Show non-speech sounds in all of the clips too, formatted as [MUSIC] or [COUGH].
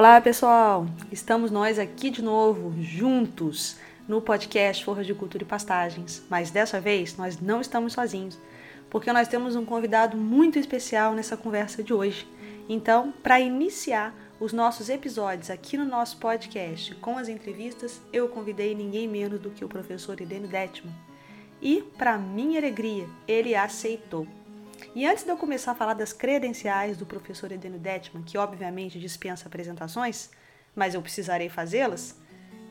Olá, pessoal! Estamos nós aqui de novo, juntos, no podcast Forra de Cultura e Pastagens. Mas dessa vez nós não estamos sozinhos, porque nós temos um convidado muito especial nessa conversa de hoje. Então, para iniciar os nossos episódios aqui no nosso podcast com as entrevistas, eu convidei ninguém menos do que o professor Idênio Detman. E, para minha alegria, ele aceitou. E antes de eu começar a falar das credenciais do professor Edeno Detman, que obviamente dispensa apresentações, mas eu precisarei fazê-las,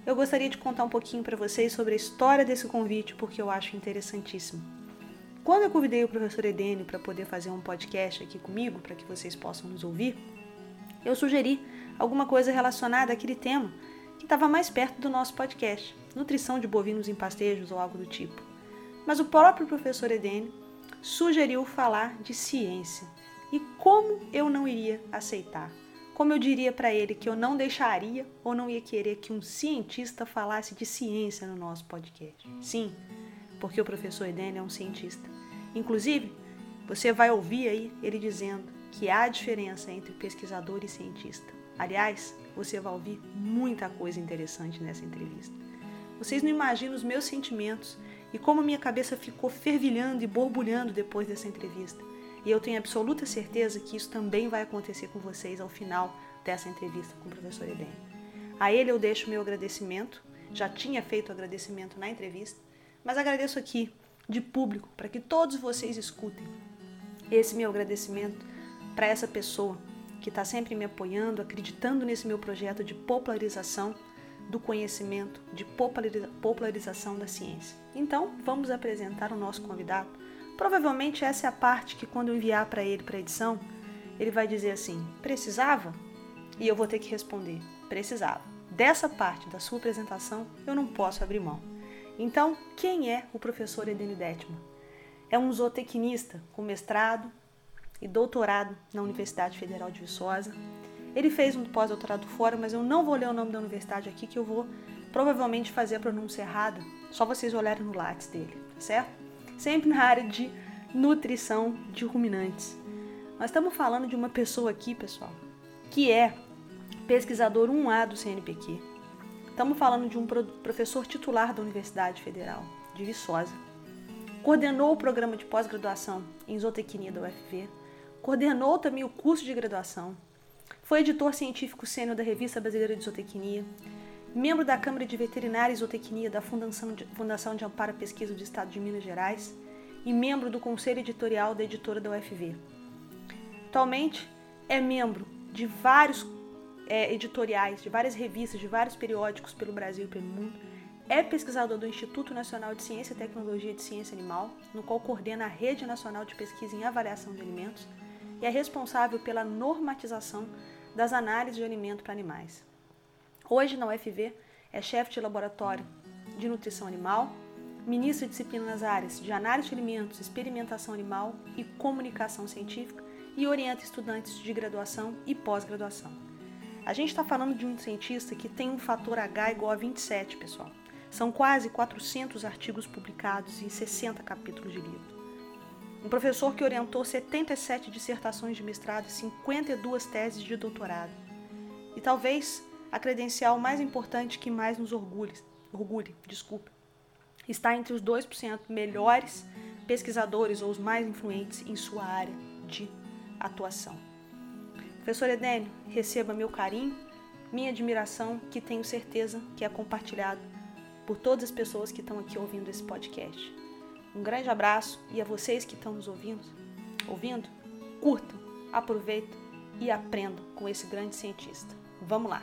eu gostaria de contar um pouquinho para vocês sobre a história desse convite, porque eu acho interessantíssimo. Quando eu convidei o professor Edênio para poder fazer um podcast aqui comigo, para que vocês possam nos ouvir, eu sugeri alguma coisa relacionada àquele tema que estava mais perto do nosso podcast, nutrição de bovinos em pastejos ou algo do tipo. Mas o próprio professor Edênio sugeriu falar de ciência. E como eu não iria aceitar? Como eu diria para ele que eu não deixaria ou não ia querer que um cientista falasse de ciência no nosso podcast? Sim, porque o professor Eden é um cientista. Inclusive, você vai ouvir aí ele dizendo que há diferença entre pesquisador e cientista. Aliás, você vai ouvir muita coisa interessante nessa entrevista. Vocês não imaginam os meus sentimentos e como minha cabeça ficou fervilhando e borbulhando depois dessa entrevista. E eu tenho absoluta certeza que isso também vai acontecer com vocês ao final dessa entrevista com o professor Eden. A ele eu deixo meu agradecimento, já tinha feito agradecimento na entrevista, mas agradeço aqui, de público, para que todos vocês escutem esse meu agradecimento para essa pessoa que está sempre me apoiando, acreditando nesse meu projeto de popularização do conhecimento, de popularização da ciência. Então, vamos apresentar o nosso convidado. Provavelmente essa é a parte que quando eu enviar para ele para edição, ele vai dizer assim: "Precisava?" E eu vou ter que responder: "Precisava". Dessa parte da sua apresentação, eu não posso abrir mão. Então, quem é o professor Edeni Detman? É um zootecnista com mestrado e doutorado na Universidade Federal de Viçosa, ele fez um pós-doutorado fora, mas eu não vou ler o nome da universidade aqui, que eu vou provavelmente fazer a pronúncia errada. Só vocês olharem no lápis dele, tá certo? Sempre na área de nutrição de ruminantes. Nós estamos falando de uma pessoa aqui, pessoal, que é pesquisador 1A do CNPq. Estamos falando de um professor titular da Universidade Federal de Viçosa. Coordenou o programa de pós-graduação em zootecnia da UFV. Coordenou também o curso de graduação foi editor científico sênior da Revista Brasileira de Zootecnia, membro da Câmara de Veterinária e Zootecnia da Fundação de, Fundação de Amparo à Pesquisa do Estado de Minas Gerais e membro do Conselho Editorial da editora da UFV. Atualmente é membro de vários é, editoriais, de várias revistas, de vários periódicos pelo Brasil e pelo mundo. É pesquisador do Instituto Nacional de Ciência e Tecnologia de Ciência Animal, no qual coordena a Rede Nacional de Pesquisa em Avaliação de Alimentos e é responsável pela normatização das análises de alimento para animais. Hoje, na UFV, é chefe de laboratório de nutrição animal, ministro de disciplina nas áreas de análise de alimentos, experimentação animal e comunicação científica e orienta estudantes de graduação e pós-graduação. A gente está falando de um cientista que tem um fator H igual a 27, pessoal. São quase 400 artigos publicados e 60 capítulos de livro. Um professor que orientou 77 dissertações de mestrado e 52 teses de doutorado. E talvez a credencial mais importante que mais nos orgulhe, orgulhe desculpa, está entre os 2% melhores pesquisadores ou os mais influentes em sua área de atuação. Professor Edênio, receba meu carinho, minha admiração, que tenho certeza que é compartilhado por todas as pessoas que estão aqui ouvindo esse podcast. Um grande abraço e a vocês que estão nos ouvindo, ouvindo, curtam, aproveitem e aprendam com esse grande cientista. Vamos lá!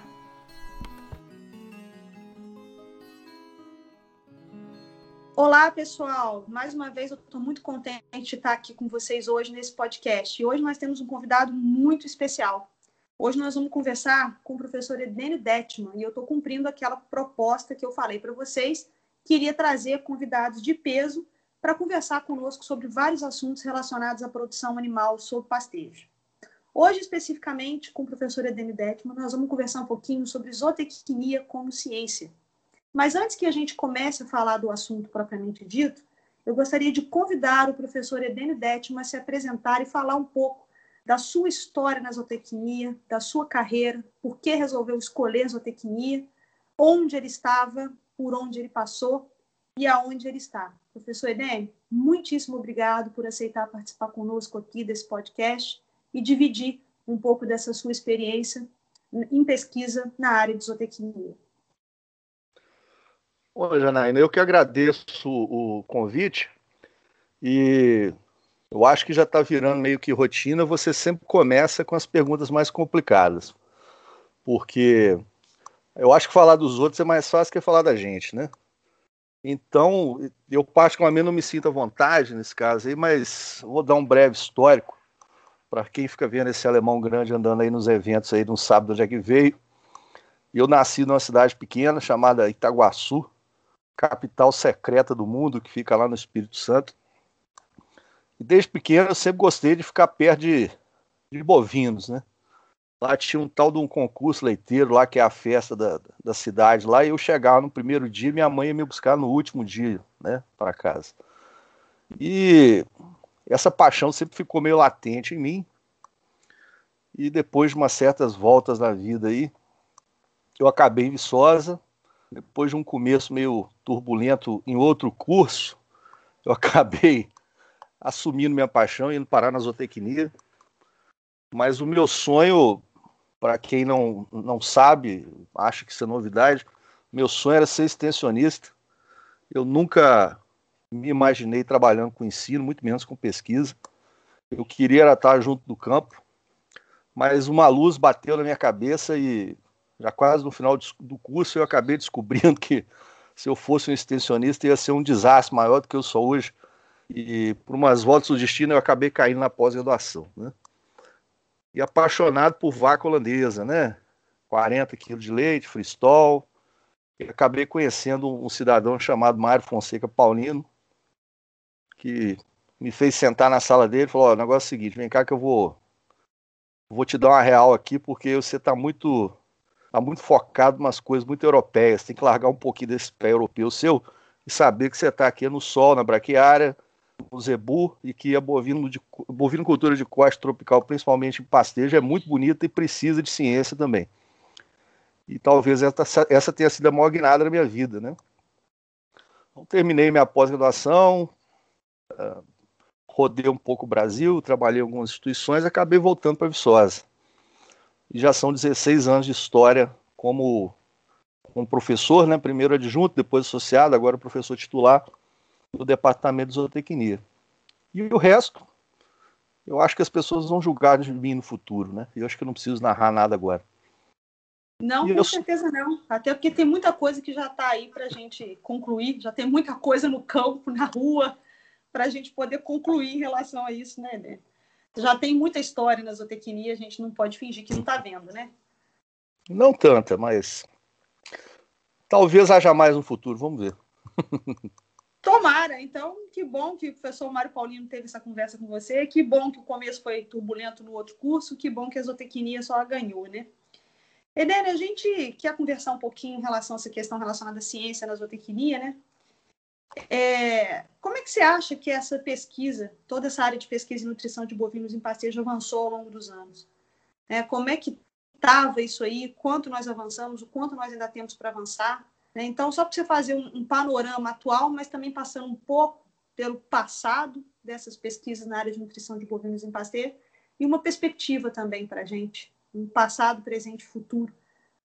Olá, pessoal! Mais uma vez eu estou muito contente de estar aqui com vocês hoje nesse podcast. E hoje nós temos um convidado muito especial. Hoje nós vamos conversar com o professor Edênio Detman e eu estou cumprindo aquela proposta que eu falei para vocês, queria trazer convidados de peso para conversar conosco sobre vários assuntos relacionados à produção animal sob pastejo. Hoje, especificamente, com o professor Edênio Detman, nós vamos conversar um pouquinho sobre zootecnia como ciência mas antes que a gente comece a falar do assunto propriamente dito, eu gostaria de convidar o professor Edênio Detman a se apresentar e falar um pouco da sua história na zootecnia, da sua carreira, por que resolveu escolher zootecnia, onde ele estava, por onde ele passou e aonde ele está. Professor Edênio, muitíssimo obrigado por aceitar participar conosco aqui desse podcast e dividir um pouco dessa sua experiência em pesquisa na área de zootecnia. Oi, Janaína, eu que agradeço o convite e eu acho que já está virando meio que rotina. Você sempre começa com as perguntas mais complicadas, porque eu acho que falar dos outros é mais fácil que falar da gente, né? Então, eu particularmente não me sinto à vontade nesse caso aí, mas vou dar um breve histórico para quem fica vendo esse alemão grande andando aí nos eventos aí no sábado onde é que veio. Eu nasci numa cidade pequena chamada Itaguaçu, capital secreta do mundo, que fica lá no Espírito Santo. E desde pequeno eu sempre gostei de ficar perto de, de bovinos, né? Lá tinha um tal de um concurso leiteiro lá, que é a festa da, da cidade lá, eu chegava no primeiro dia, minha mãe ia me buscar no último dia, né, para casa. E essa paixão sempre ficou meio latente em mim. E depois de umas certas voltas na vida aí, eu acabei em Viçosa, depois de um começo meio turbulento em outro curso, eu [LAUGHS] acabei assumindo minha paixão e indo parar na zootecnia. Mas o meu sonho, para quem não, não sabe, acha que isso é novidade, meu sonho era ser extensionista. Eu nunca me imaginei trabalhando com ensino, muito menos com pesquisa. Eu queria estar junto do campo, mas uma luz bateu na minha cabeça e já quase no final do curso eu acabei [LAUGHS] descobrindo que se eu fosse um extensionista ia ser um desastre maior do que eu sou hoje. E por umas voltas do destino eu acabei caindo na pós-graduação, né? E apaixonado por vaca holandesa, né? 40 quilos de leite, freestall. E acabei conhecendo um cidadão chamado Mário Fonseca Paulino, que me fez sentar na sala dele e falou: o negócio é o seguinte, vem cá que eu vou, vou te dar uma real aqui, porque você está muito está muito focado em umas coisas muito europeias. Tem que largar um pouquinho desse pé europeu seu e saber que você está aqui no sol, na braquiária, no zebu, e que a bovino de, bovinocultura de costa tropical, principalmente em pastejo, é muito bonita e precisa de ciência também. E talvez essa, essa tenha sido a maior guinada da minha vida, né? Então, terminei minha pós-graduação, uh, rodei um pouco o Brasil, trabalhei em algumas instituições, acabei voltando para Viçosa e já são 16 anos de história como, como professor, né? primeiro adjunto, depois associado, agora professor titular do Departamento de Zootecnia. E o resto, eu acho que as pessoas vão julgar de mim no futuro, né? Eu acho que eu não preciso narrar nada agora. Não, e com eu... certeza não. Até porque tem muita coisa que já está aí para a gente concluir, já tem muita coisa no campo, na rua, para a gente poder concluir em relação a isso, né, né? já tem muita história na zootecnia, a gente não pode fingir que não está vendo, né? Não tanta, mas talvez haja mais no futuro, vamos ver. [LAUGHS] Tomara, então, que bom que o professor Mário Paulino teve essa conversa com você, que bom que o começo foi turbulento no outro curso, que bom que a zootecnia só ganhou, né? Edene, a gente quer conversar um pouquinho em relação a essa questão relacionada à ciência na zootecnia, né? É, como é que você acha que essa pesquisa, toda essa área de pesquisa e nutrição de bovinos em pastejo avançou ao longo dos anos? É, como é que estava isso aí? Quanto nós avançamos? O quanto nós ainda temos para avançar? Né? Então, só para você fazer um, um, panorama atual, mas também passando um pouco pelo passado dessas pesquisas na área de nutrição de bovinos em pastejo e uma perspectiva também para a gente, um passado, presente e futuro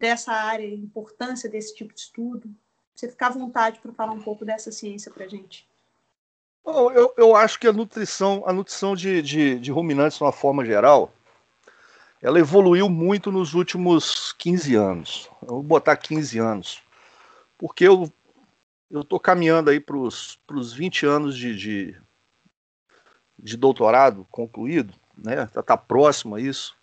dessa área, a importância desse tipo de estudo, você ficar à vontade para falar um pouco dessa ciência para a gente. Eu, eu acho que a nutrição, a nutrição de, de, de ruminantes, de uma forma geral, ela evoluiu muito nos últimos 15 anos. Eu vou botar 15 anos. Porque eu, eu estou caminhando aí para os 20 anos de, de, de, doutorado concluído, né? Tá, tá próximo a isso.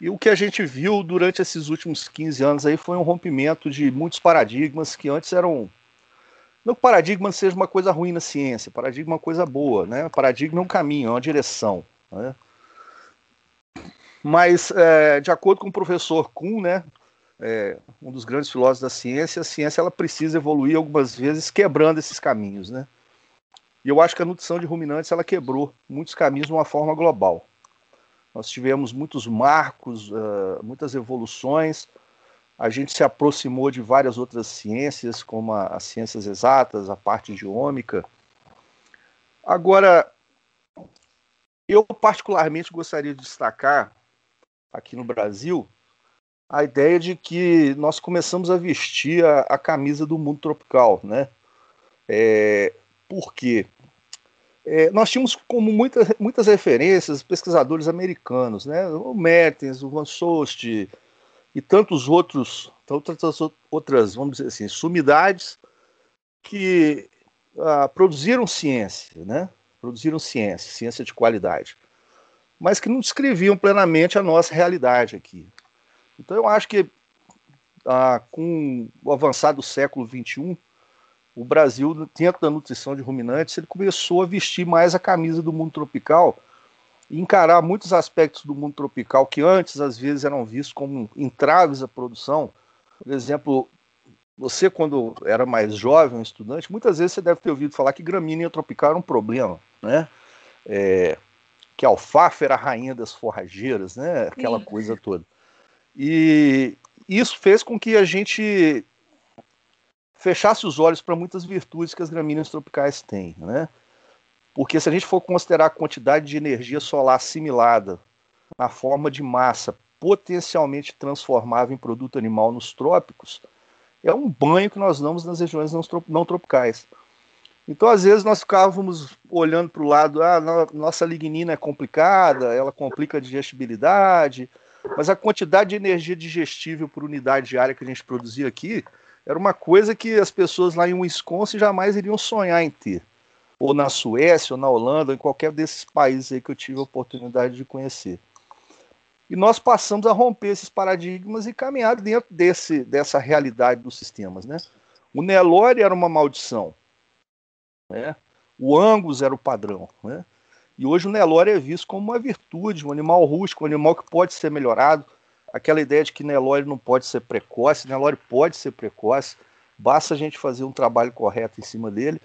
E o que a gente viu durante esses últimos 15 anos aí foi um rompimento de muitos paradigmas que antes eram não que paradigma seja uma coisa ruim na ciência, paradigma é uma coisa boa, né? Paradigma é um caminho, é uma direção. Né? Mas, é, de acordo com o professor Kuhn, né, é, um dos grandes filósofos da ciência, a ciência ela precisa evoluir algumas vezes quebrando esses caminhos. Né? E eu acho que a nutrição de ruminantes ela quebrou muitos caminhos de uma forma global. Nós tivemos muitos marcos, uh, muitas evoluções, a gente se aproximou de várias outras ciências, como as ciências exatas, a parte geômica. Agora, eu particularmente gostaria de destacar aqui no Brasil a ideia de que nós começamos a vestir a, a camisa do mundo tropical, né? É, por quê? É, nós tínhamos como muitas, muitas referências pesquisadores americanos, né? O Mertens, o Van Soest, e tantos outros, tantas outras, vamos dizer assim, sumidades que ah, produziram ciência, né? Produziram ciência, ciência de qualidade, mas que não descreviam plenamente a nossa realidade aqui. Então eu acho que ah, com o avançado do século XXI, o Brasil, dentro da nutrição de ruminantes, ele começou a vestir mais a camisa do mundo tropical encarar muitos aspectos do mundo tropical que antes às vezes eram vistos como entraves à produção. Por exemplo, você quando era mais jovem, um estudante, muitas vezes você deve ter ouvido falar que gramínea tropical era um problema, né? É, que a alfafa era a rainha das forrageiras, né? Aquela Sim. coisa toda. E isso fez com que a gente fechasse os olhos para muitas virtudes que as gramíneas tropicais têm, né? Porque se a gente for considerar a quantidade de energia solar assimilada na forma de massa potencialmente transformável em produto animal nos trópicos, é um banho que nós damos nas regiões não tropicais. Então, às vezes, nós ficávamos olhando para o lado, ah, nossa lignina é complicada, ela complica a digestibilidade, mas a quantidade de energia digestível por unidade diária que a gente produzia aqui era uma coisa que as pessoas lá em Wisconsin jamais iriam sonhar em ter ou na Suécia, ou na Holanda, ou em qualquer desses países aí que eu tive a oportunidade de conhecer. E nós passamos a romper esses paradigmas e caminhar dentro desse, dessa realidade dos sistemas. Né? O Nelore era uma maldição. Né? O Angus era o padrão. Né? E hoje o Nelore é visto como uma virtude, um animal rústico, um animal que pode ser melhorado. Aquela ideia de que Nelore não pode ser precoce, Nelore pode ser precoce, basta a gente fazer um trabalho correto em cima dele.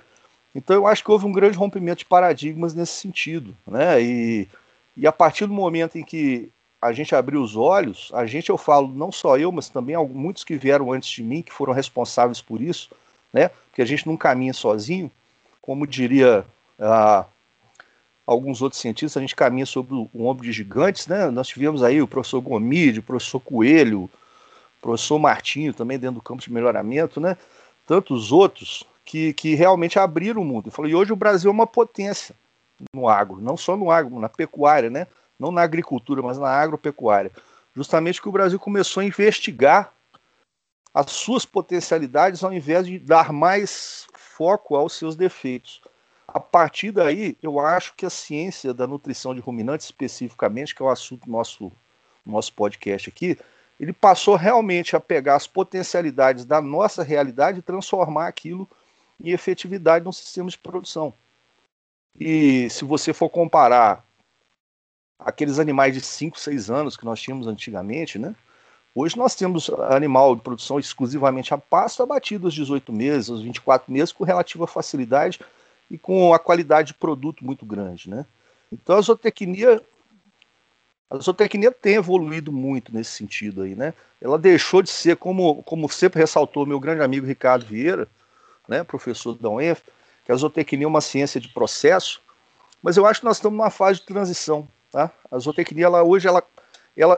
Então eu acho que houve um grande rompimento de paradigmas nesse sentido, né? E, e a partir do momento em que a gente abriu os olhos, a gente, eu falo, não só eu, mas também muitos que vieram antes de mim, que foram responsáveis por isso, né? Porque a gente não caminha sozinho, como diria ah, alguns outros cientistas, a gente caminha sobre o ombro de gigantes, né? Nós tivemos aí o professor Gomide, o professor Coelho, o professor Martinho também dentro do campo de melhoramento, né? Tantos outros que, que realmente abriram o mundo. e hoje o Brasil é uma potência no agro, não só no agro, na pecuária, né? Não na agricultura, mas na agropecuária. Justamente que o Brasil começou a investigar as suas potencialidades ao invés de dar mais foco aos seus defeitos. A partir daí, eu acho que a ciência da nutrição de ruminantes, especificamente, que é o assunto do nosso, nosso podcast aqui, ele passou realmente a pegar as potencialidades da nossa realidade e transformar aquilo e efetividade no sistema de produção. E se você for comparar aqueles animais de 5, 6 anos que nós tínhamos antigamente, né? Hoje nós temos animal de produção exclusivamente a pasto abatido aos 18 meses, aos 24 meses, com relativa facilidade e com a qualidade de produto muito grande, né? Então a zootecnia a zootecnia tem evoluído muito nesse sentido aí, né? Ela deixou de ser, como, como sempre ressaltou meu grande amigo Ricardo Vieira, né, professor da UENF, que a zootecnia é uma ciência de processo, mas eu acho que nós estamos numa fase de transição. Tá? A zootecnia ela, hoje ela, ela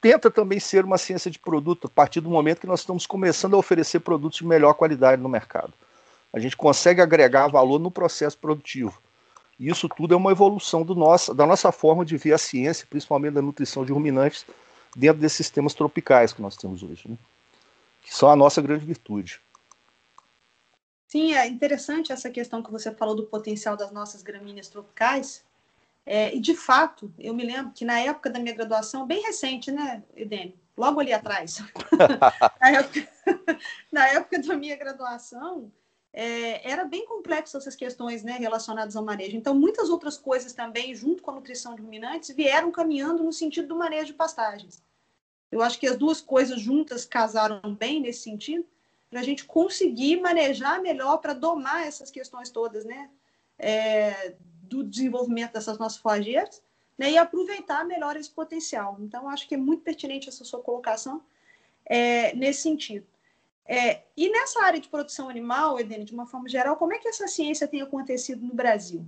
tenta também ser uma ciência de produto a partir do momento que nós estamos começando a oferecer produtos de melhor qualidade no mercado. A gente consegue agregar valor no processo produtivo. E isso tudo é uma evolução do nosso, da nossa forma de ver a ciência, principalmente da nutrição de ruminantes, dentro desses sistemas tropicais que nós temos hoje, né? que são a nossa grande virtude. Sim, é interessante essa questão que você falou do potencial das nossas gramíneas tropicais. É, e, de fato, eu me lembro que na época da minha graduação, bem recente, né, Edene? Logo ali atrás. [LAUGHS] na, época, [LAUGHS] na, época, da minha graduação, é, era bem complexo essas questões né, relacionadas ao manejo. Então, muitas outras coisas também, junto com a nutrição de ruminantes, vieram caminhando no sentido do manejo de pastagens. Eu acho que as duas coisas juntas casaram bem nesse sentido, para a gente conseguir manejar melhor, para domar essas questões todas, né? É, do desenvolvimento dessas nossas flageiras, né? E aproveitar melhor esse potencial. Então, acho que é muito pertinente essa sua colocação é, nesse sentido. É, e nessa área de produção animal, Edene, de uma forma geral, como é que essa ciência tem acontecido no Brasil?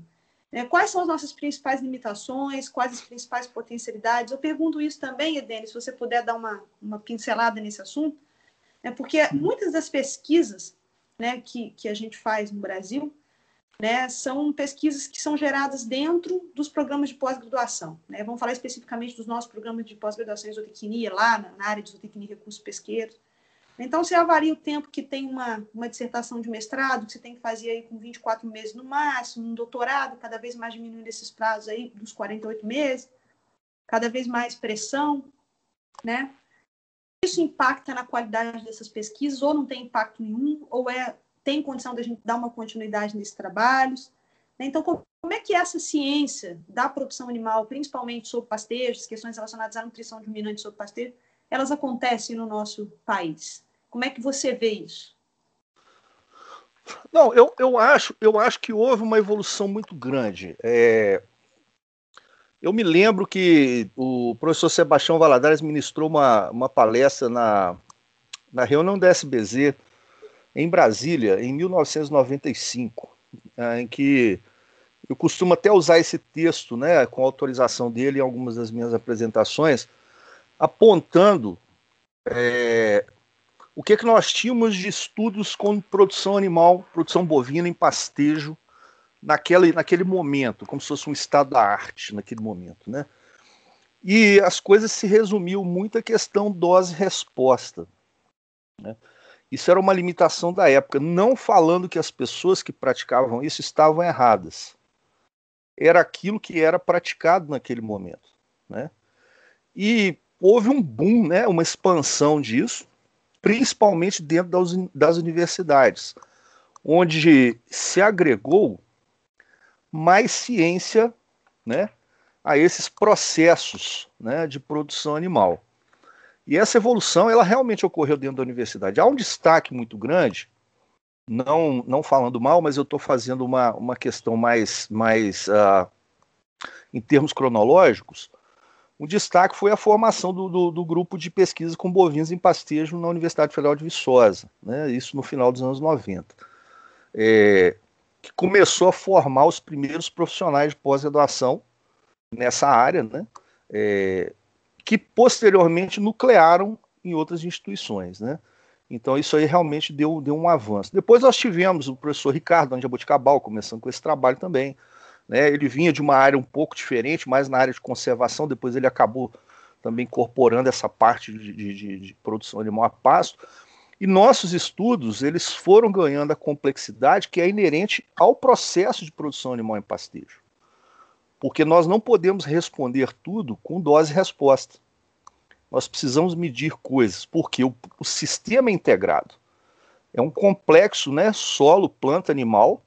É, quais são as nossas principais limitações? Quais as principais potencialidades? Eu pergunto isso também, Edene, se você puder dar uma, uma pincelada nesse assunto, né, porque muitas das pesquisas né, que, que a gente faz no Brasil né, são pesquisas que são geradas dentro dos programas de pós-graduação. Né? Vamos falar especificamente dos nossos programas de pós-graduação em zootecnia, lá na, na área de zootecnia e recursos pesqueiros. Então, você avalia o tempo que tem uma, uma dissertação de mestrado, que você tem que fazer aí com 24 meses no máximo, um doutorado, cada vez mais diminuindo esses prazos aí dos 48 meses, cada vez mais pressão, né? Isso impacta na qualidade dessas pesquisas, ou não tem impacto nenhum, ou é tem condição de a gente dar uma continuidade nesses trabalhos. Então, como é que essa ciência da produção animal, principalmente sobre pastejos, questões relacionadas à nutrição de ruminantes sobre pastejo, elas acontecem no nosso país? Como é que você vê isso? Não, eu, eu, acho, eu acho que houve uma evolução muito grande. É, eu me lembro que o professor Sebastião Valadares ministrou uma, uma palestra na, na reunião da SBZ em Brasília, em 1995, é, em que eu costumo até usar esse texto, né, com autorização dele em algumas das minhas apresentações, apontando é, o que, é que nós tínhamos de estudos com produção animal, produção bovina em pastejo, naquele, naquele momento, como se fosse um estado da arte naquele momento, né? E as coisas se resumiu muito à questão dose-resposta. Né? Isso era uma limitação da época, não falando que as pessoas que praticavam isso estavam erradas. Era aquilo que era praticado naquele momento. Né? E houve um boom, né, uma expansão disso, principalmente dentro das, das universidades, onde se agregou mais ciência né, a esses processos né, de produção animal. E essa evolução, ela realmente ocorreu dentro da universidade. Há um destaque muito grande, não, não falando mal, mas eu estou fazendo uma, uma questão mais, mais uh, em termos cronológicos, um destaque foi a formação do, do, do, grupo de pesquisa com bovinos em pastejo na Universidade Federal de Viçosa, né, isso no final dos anos 90, é, que começou a formar os primeiros profissionais de pós-graduação nessa área, né, é, que posteriormente nuclearam em outras instituições. Né. Então isso aí realmente deu, deu um avanço. Depois nós tivemos o professor Ricardo Andiaboticabal começando com esse trabalho também, né? Ele vinha de uma área um pouco diferente, mais na área de conservação, depois ele acabou também incorporando essa parte de, de, de produção animal a pasto. E nossos estudos eles foram ganhando a complexidade que é inerente ao processo de produção animal em pastejo. Porque nós não podemos responder tudo com dose e resposta. Nós precisamos medir coisas, porque o, o sistema integrado é um complexo, né, solo, planta, animal,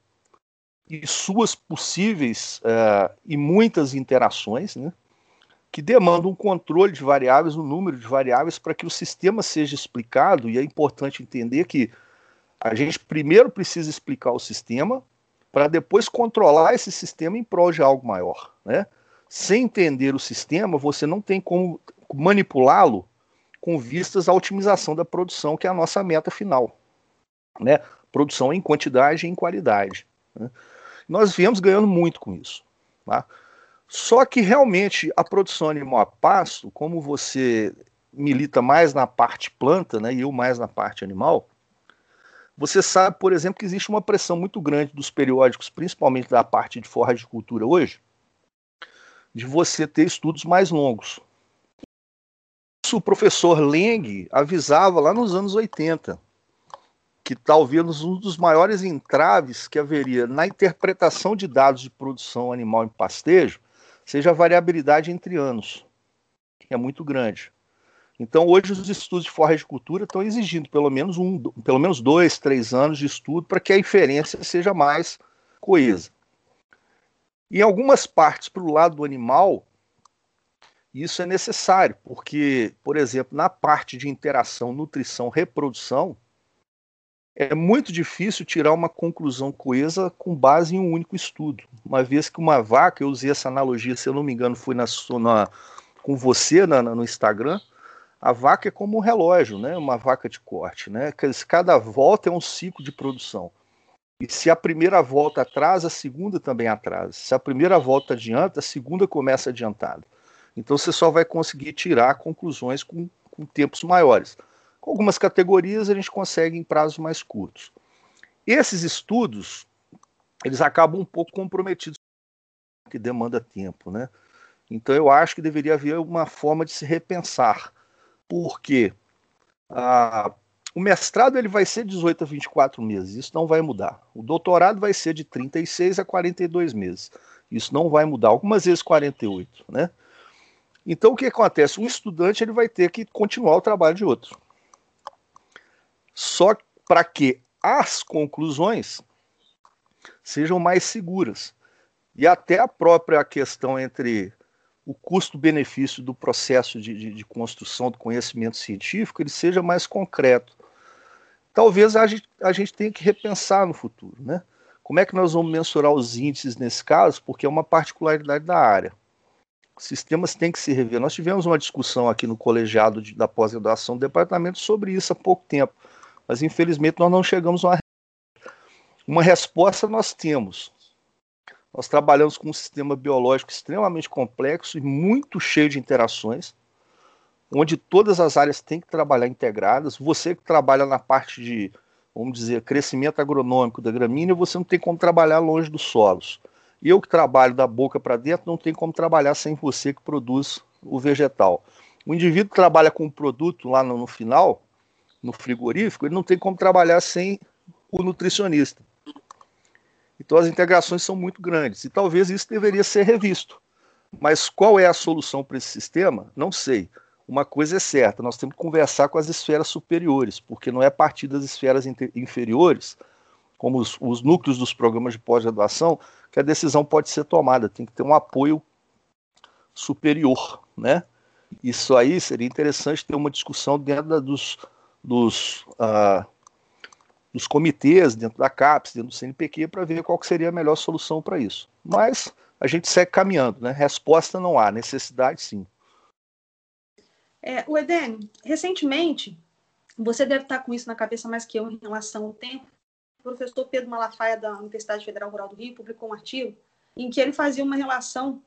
e suas possíveis uh, e muitas interações, né, que demandam um controle de variáveis, um número de variáveis para que o sistema seja explicado, e é importante entender que a gente primeiro precisa explicar o sistema para depois controlar esse sistema em prol de algo maior. Né? Sem entender o sistema, você não tem como manipulá-lo com vistas à otimização da produção, que é a nossa meta final. Né? Produção em quantidade e em qualidade. Né? Nós viemos ganhando muito com isso. Tá? Só que realmente a produção animal a pasto, como você milita mais na parte planta, né, e eu mais na parte animal, você sabe, por exemplo, que existe uma pressão muito grande dos periódicos, principalmente da parte de cultura hoje, de você ter estudos mais longos. Isso o professor Leng avisava lá nos anos 80, que talvez um dos maiores entraves que haveria na interpretação de dados de produção animal em pastejo seja a variabilidade entre anos, que é muito grande. Então, hoje, os estudos de forragicultura estão exigindo pelo menos, um, pelo menos dois, três anos de estudo para que a inferência seja mais coesa. Em algumas partes, para o lado do animal, isso é necessário, porque, por exemplo, na parte de interação, nutrição, reprodução, é muito difícil tirar uma conclusão coesa com base em um único estudo. Uma vez que uma vaca, eu usei essa analogia, se eu não me engano, foi na, na com você na, no Instagram, a vaca é como um relógio, né? Uma vaca de corte, né? Cada volta é um ciclo de produção. E se a primeira volta atrasa, a segunda também atrasa. Se a primeira volta adianta, a segunda começa adiantada. Então você só vai conseguir tirar conclusões com, com tempos maiores. Com algumas categorias a gente consegue em prazos mais curtos. Esses estudos, eles acabam um pouco comprometidos, que demanda tempo, né? Então eu acho que deveria haver uma forma de se repensar porque ah, o mestrado ele vai ser 18 a 24 meses, isso não vai mudar. O doutorado vai ser de 36 a 42 meses, isso não vai mudar, algumas vezes 48, né? Então o que acontece? Um estudante ele vai ter que continuar o trabalho de outro. Só para que as conclusões sejam mais seguras. E até a própria questão entre o custo-benefício do processo de, de, de, construção do conhecimento científico ele seja mais concreto. Talvez a gente, a gente tenha que repensar no futuro, né? Como é que nós vamos mensurar os índices nesse caso? Porque é uma particularidade da área. Os sistemas têm que se rever. Nós tivemos uma discussão aqui no colegiado de, da pós-graduação do departamento sobre isso há pouco tempo, mas infelizmente nós não chegamos a uma, uma resposta. Nós temos nós trabalhamos com um sistema biológico extremamente complexo e muito cheio de interações, onde todas as áreas têm que trabalhar integradas. Você que trabalha na parte de, vamos dizer, crescimento agronômico da gramínea, você não tem como trabalhar longe dos solos. Eu que trabalho da boca para dentro, não tem como trabalhar sem você que produz o vegetal. O indivíduo que trabalha com o produto lá no, no final, no frigorífico, ele não tem como trabalhar sem o nutricionista. Então as integrações são muito grandes e talvez isso deveria ser revisto. Mas qual é a solução para esse sistema? Não sei. Uma coisa é certa, nós temos que conversar com as esferas superiores, porque não é a partir das esferas inferiores, como os, os núcleos dos programas de pós-graduação, que a decisão pode ser tomada. Tem que ter um apoio superior, né? Isso aí seria interessante ter uma discussão dentro da, dos, dos dos comitês, dentro da CAPES, dentro do CNPq, para ver qual seria a melhor solução para isso. Mas a gente segue caminhando, né? Resposta não há, necessidade sim. É, o Eden, recentemente, você deve estar com isso na cabeça mais que eu em relação ao tempo. O professor Pedro Malafaia, da Universidade Federal Rural do Rio, publicou um artigo em que ele fazia uma relação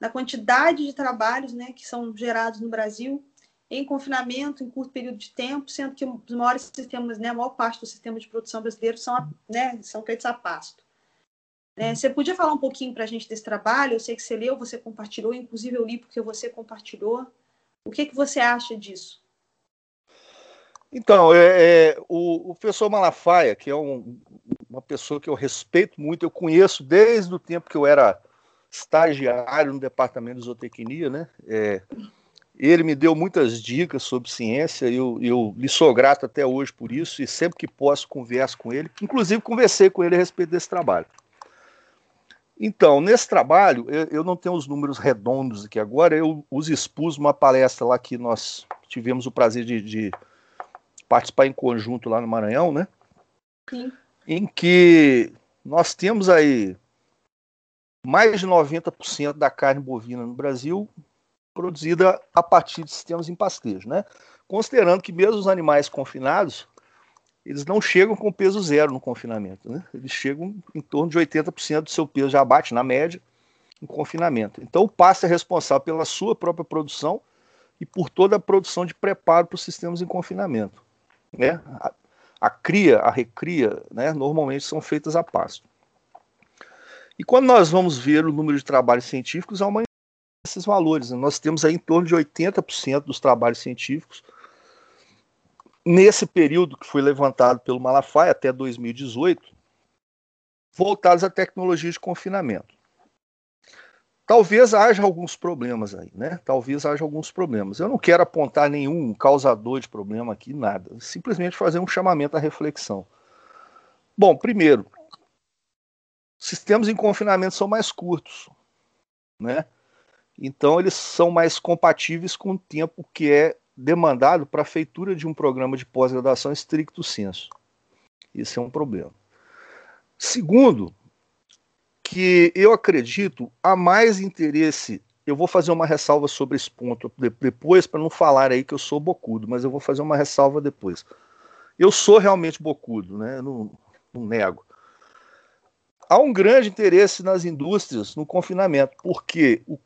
da quantidade de trabalhos né, que são gerados no Brasil em confinamento, em curto período de tempo, sendo que os maiores sistemas, né, a maior parte dos sistemas de produção brasileiros são, né, são feitos a pasto. É, você podia falar um pouquinho para a gente desse trabalho? Eu sei que você leu, você compartilhou, inclusive eu li porque você compartilhou. O que, que você acha disso? Então, é, é, o, o, professor Malafaia, que é um, uma pessoa que eu respeito muito, eu conheço desde o tempo que eu era estagiário no departamento de zootecnia, né? Ele me deu muitas dicas sobre ciência, eu, eu lhe sou grato até hoje por isso, e sempre que posso converso com ele. Inclusive, conversei com ele a respeito desse trabalho. Então, nesse trabalho, eu, eu não tenho os números redondos aqui agora, eu os expus numa palestra lá que nós tivemos o prazer de, de participar em conjunto lá no Maranhão, né? Sim. Em que nós temos aí mais de 90% da carne bovina no Brasil produzida a partir de sistemas em pastejo, né? Considerando que mesmo os animais confinados, eles não chegam com peso zero no confinamento, né? Eles chegam em torno de 80% do seu peso já bate na média em confinamento. Então o pasto é responsável pela sua própria produção e por toda a produção de preparo para os sistemas em confinamento, né? A, a cria, a recria, né, normalmente são feitas a pasto. E quando nós vamos ver o número de trabalhos científicos, há uma esses valores. Né? Nós temos aí em torno de 80% dos trabalhos científicos nesse período que foi levantado pelo Malafaia até 2018, voltados à tecnologia de confinamento. Talvez haja alguns problemas aí, né? Talvez haja alguns problemas. Eu não quero apontar nenhum causador de problema aqui, nada. Simplesmente fazer um chamamento à reflexão. Bom, primeiro, sistemas em confinamento são mais curtos, né? Então eles são mais compatíveis com o tempo que é demandado para a feitura de um programa de pós-graduação estricto senso. Isso é um problema. Segundo, que eu acredito há mais interesse. Eu vou fazer uma ressalva sobre esse ponto depois, para não falar aí que eu sou bocudo, mas eu vou fazer uma ressalva depois. Eu sou realmente bocudo, né? Não, não nego. Há um grande interesse nas indústrias no confinamento, porque o,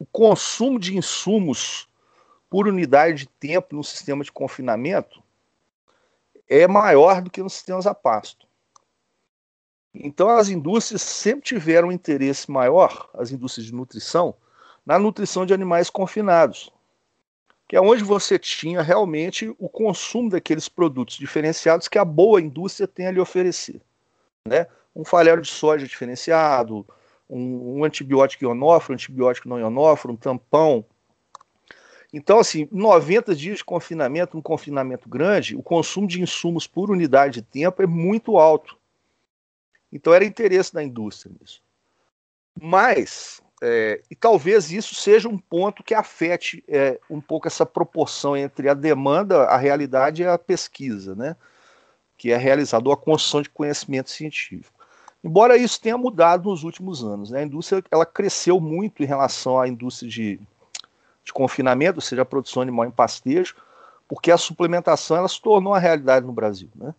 o consumo de insumos por unidade de tempo no sistema de confinamento é maior do que nos sistemas a pasto. Então, as indústrias sempre tiveram um interesse maior, as indústrias de nutrição, na nutrição de animais confinados, que é onde você tinha realmente o consumo daqueles produtos diferenciados que a boa indústria tem a lhe oferecer. Né? Um farelo de soja diferenciado, um, um antibiótico ionóforo, um antibiótico não ionóforo, um tampão. Então, assim, 90 dias de confinamento, um confinamento grande, o consumo de insumos por unidade de tempo é muito alto. Então era interesse da indústria nisso. Mas, é, e talvez isso seja um ponto que afete é, um pouco essa proporção entre a demanda, a realidade e a pesquisa, né? que é realizada, ou a construção de conhecimento científico. Embora isso tenha mudado nos últimos anos, né? a indústria ela cresceu muito em relação à indústria de, de confinamento, ou seja, a produção animal em pastejo, porque a suplementação ela se tornou uma realidade no Brasil. Né?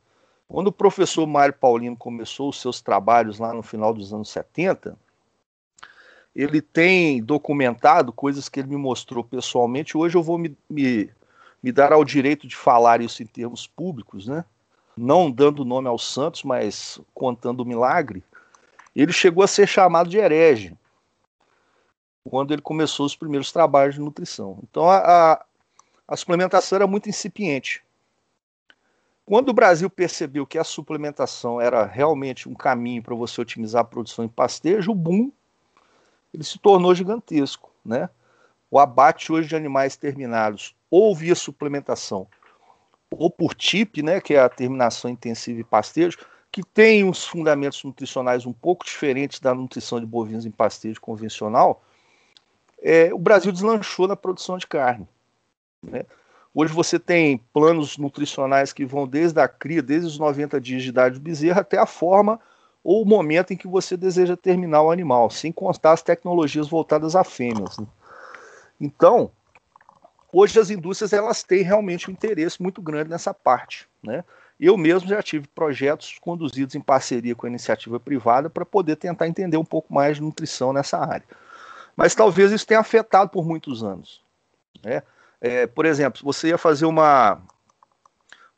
Quando o professor Mário Paulino começou os seus trabalhos lá no final dos anos 70, ele tem documentado coisas que ele me mostrou pessoalmente. Hoje eu vou me, me, me dar ao direito de falar isso em termos públicos, né? Não dando nome aos santos, mas contando o milagre. Ele chegou a ser chamado de herege quando ele começou os primeiros trabalhos de nutrição. Então a, a, a suplementação era muito incipiente. Quando o Brasil percebeu que a suplementação era realmente um caminho para você otimizar a produção em pastejo, o boom ele se tornou gigantesco, né? O abate hoje de animais terminados ou via suplementação ou por TIP, né, que é a terminação intensiva em pastejo, que tem uns fundamentos nutricionais um pouco diferentes da nutrição de bovinos em pastejo convencional, é, o Brasil deslanchou na produção de carne. Né? Hoje você tem planos nutricionais que vão desde a cria, desde os 90 dias de idade do bezerro, até a forma ou o momento em que você deseja terminar o animal, sem constar as tecnologias voltadas a fêmeas. Né? Então, hoje as indústrias elas têm realmente um interesse muito grande nessa parte. Né? Eu mesmo já tive projetos conduzidos em parceria com a iniciativa privada para poder tentar entender um pouco mais de nutrição nessa área. Mas talvez isso tenha afetado por muitos anos. Né? É, por exemplo, você ia fazer uma,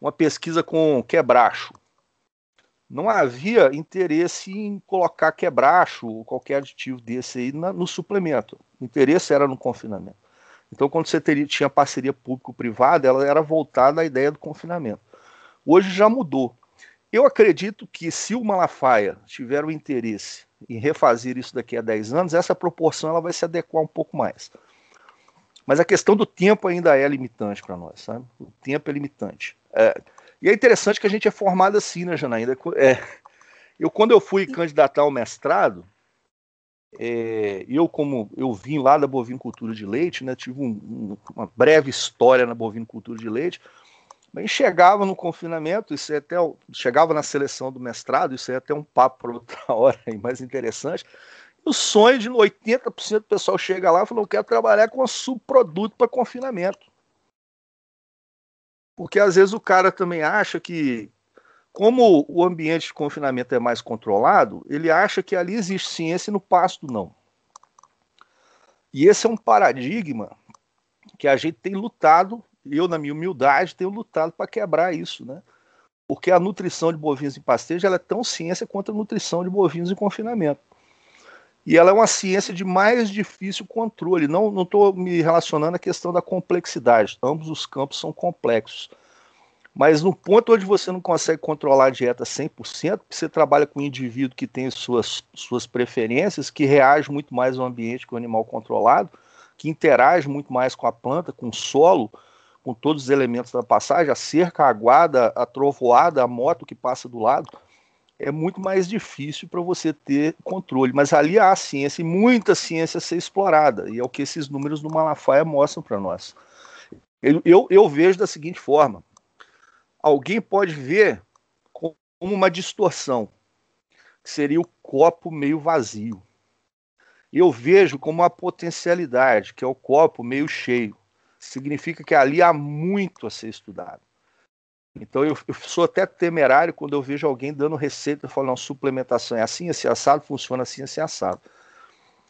uma pesquisa com quebracho. Não havia interesse em colocar quebracho ou qualquer aditivo desse aí na, no suplemento. O interesse era no confinamento. Então, quando você teria, tinha parceria público-privada, ela era voltada à ideia do confinamento. Hoje já mudou. Eu acredito que se o Malafaia tiver o interesse em refazer isso daqui a 10 anos, essa proporção ela vai se adequar um pouco mais. Mas a questão do tempo ainda é limitante para nós, sabe? O tempo é limitante. É, e é interessante que a gente é formado assim, né, Janaína? É, eu, quando eu fui candidatar ao mestrado, é, eu, como eu vim lá da bovinocultura de leite, né, tive um, um, uma breve história na bovinocultura de leite, mas chegava no confinamento, isso é até chegava na seleção do mestrado, isso é até um papo para outra [LAUGHS] hora mais interessante. O sonho de 80% do pessoal chega lá e fala: Eu quero trabalhar com subproduto para confinamento. Porque às vezes o cara também acha que, como o ambiente de confinamento é mais controlado, ele acha que ali existe ciência e no pasto não. E esse é um paradigma que a gente tem lutado, eu, na minha humildade, tenho lutado para quebrar isso, né? Porque a nutrição de bovinos em pastejo é tão ciência quanto a nutrição de bovinos em confinamento. E ela é uma ciência de mais difícil controle. Não estou me relacionando à questão da complexidade. Ambos os campos são complexos. Mas no ponto onde você não consegue controlar a dieta 100%, você trabalha com um indivíduo que tem suas, suas preferências, que reage muito mais ao ambiente que o animal controlado, que interage muito mais com a planta, com o solo, com todos os elementos da passagem, a cerca, a aguada, a trovoada, a moto que passa do lado, é muito mais difícil para você ter controle. Mas ali há ciência e muita ciência a ser explorada, e é o que esses números do Malafaia mostram para nós. Eu, eu, eu vejo da seguinte forma: alguém pode ver como uma distorção, que seria o copo meio vazio. Eu vejo como uma potencialidade, que é o copo meio cheio. Significa que ali há muito a ser estudado. Então eu, eu sou até temerário quando eu vejo alguém dando receita e falando, suplementação é assim, esse assado, funciona assim, esse assado.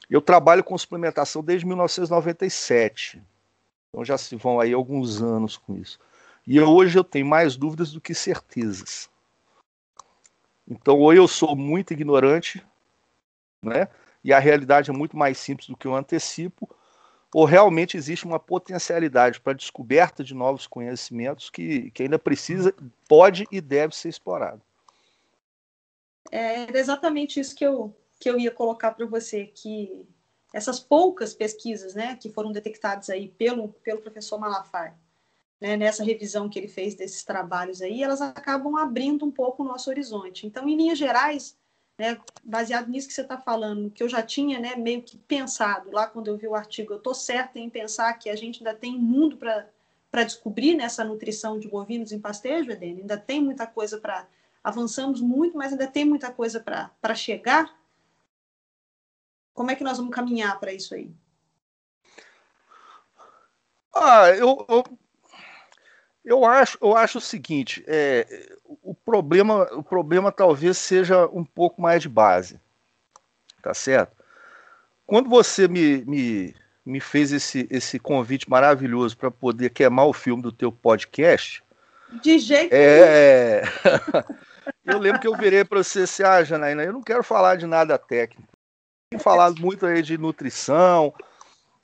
Eu trabalho com suplementação desde 1997. Então já se vão aí alguns anos com isso. E hoje eu tenho mais dúvidas do que certezas. Então, ou eu sou muito ignorante, né? E a realidade é muito mais simples do que eu antecipo, ou realmente existe uma potencialidade para descoberta de novos conhecimentos que, que ainda precisa, pode e deve ser explorado. É exatamente isso que eu, que eu ia colocar para você, que essas poucas pesquisas né, que foram detectadas aí pelo, pelo professor Malafaia, né, nessa revisão que ele fez desses trabalhos aí, elas acabam abrindo um pouco o nosso horizonte. Então, em linhas gerais, né, baseado nisso que você está falando, que eu já tinha né, meio que pensado lá quando eu vi o artigo, eu estou certa em pensar que a gente ainda tem mundo para descobrir nessa nutrição de bovinos em pastejo, Edene, ainda tem muita coisa para. Avançamos muito, mas ainda tem muita coisa para chegar. Como é que nós vamos caminhar para isso aí? Ah, eu, eu eu acho, eu acho o seguinte, é, o problema, o problema talvez seja um pouco mais de base, tá certo? Quando você me, me, me fez esse, esse convite maravilhoso para poder queimar o filme do teu podcast, de jeito é, [LAUGHS] eu lembro que eu virei para você assim, ah, Janaína, eu não quero falar de nada técnico. Tenho falado muito aí de nutrição,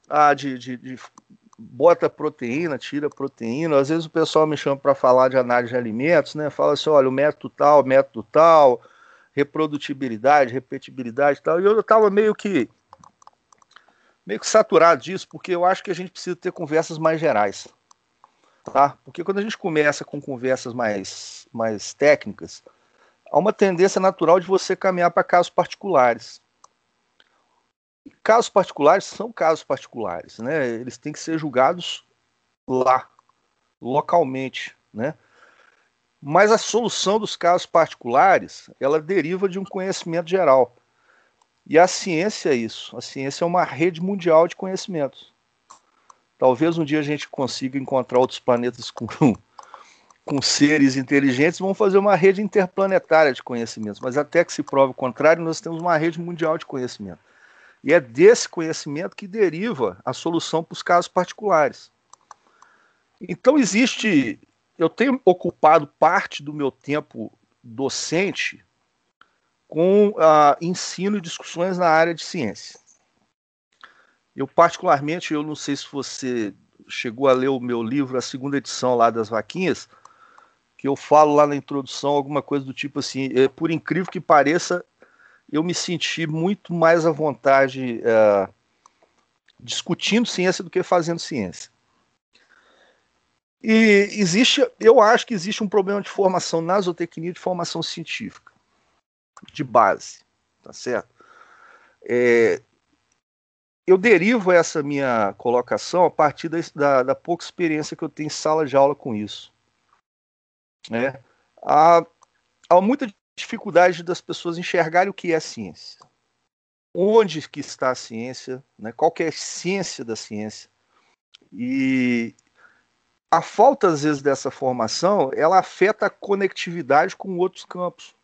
ah, de, de, de bota proteína, tira proteína. Às vezes o pessoal me chama para falar de análise de alimentos, né? Fala assim, olha, o método tal, método tal, reprodutibilidade, repetibilidade tal. E eu estava meio que meio que saturado disso, porque eu acho que a gente precisa ter conversas mais gerais. Tá? Porque quando a gente começa com conversas mais, mais técnicas, há uma tendência natural de você caminhar para casos particulares casos particulares são casos particulares, né? Eles têm que ser julgados lá, localmente, né? Mas a solução dos casos particulares, ela deriva de um conhecimento geral. E a ciência é isso. A ciência é uma rede mundial de conhecimentos. Talvez um dia a gente consiga encontrar outros planetas com, [LAUGHS] com seres inteligentes, vão fazer uma rede interplanetária de conhecimentos. Mas até que se prove o contrário, nós temos uma rede mundial de conhecimento. E é desse conhecimento que deriva a solução para os casos particulares. Então existe, eu tenho ocupado parte do meu tempo docente com uh, ensino e discussões na área de ciência. Eu particularmente, eu não sei se você chegou a ler o meu livro, a segunda edição lá das vaquinhas, que eu falo lá na introdução alguma coisa do tipo assim, é, por incrível que pareça, eu me senti muito mais à vontade uh, discutindo ciência do que fazendo ciência. E existe, eu acho que existe um problema de formação na zootecnia de formação científica, de base, tá certo? É, eu derivo essa minha colocação a partir da, da, da, pouca experiência que eu tenho em sala de aula com isso. Né? Há, há muita dificuldade das pessoas enxergarem o que é ciência. Onde que está a ciência, né? qual é a ciência da ciência. E a falta, às vezes, dessa formação, ela afeta a conectividade com outros campos.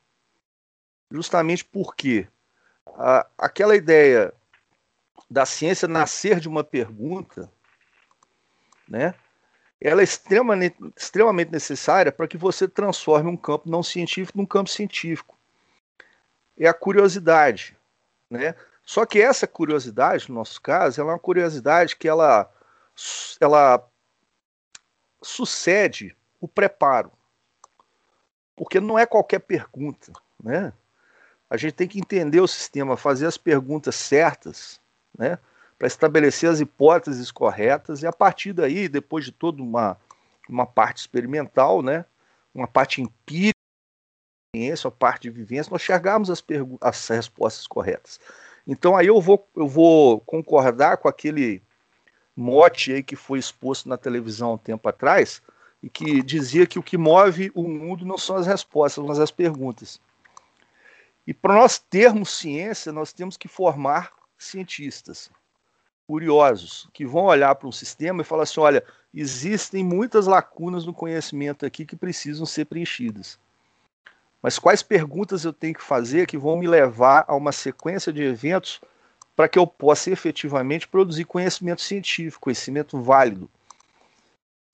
Justamente porque a, aquela ideia da ciência nascer de uma pergunta, né? Ela é extremamente, extremamente necessária para que você transforme um campo não científico num campo científico. É a curiosidade, né? Só que essa curiosidade, no nosso caso, ela é uma curiosidade que ela, ela sucede o preparo. porque não é qualquer pergunta, né? A gente tem que entender o sistema, fazer as perguntas certas, né? Para estabelecer as hipóteses corretas e a partir daí, depois de toda uma, uma parte experimental, né? Uma parte empírica, uma parte de vivência, nós chegarmos às, respostas corretas. Então aí eu vou, eu vou concordar com aquele mote aí que foi exposto na televisão um tempo atrás, e que dizia que o que move o mundo não são as respostas, mas as perguntas. E para nós termos ciência, nós temos que formar cientistas curiosos, que vão olhar para um sistema e falar assim: olha, existem muitas lacunas no conhecimento aqui que precisam ser preenchidas. Mas quais perguntas eu tenho que fazer que vão me levar a uma sequência de eventos para que eu possa efetivamente produzir conhecimento científico, conhecimento válido?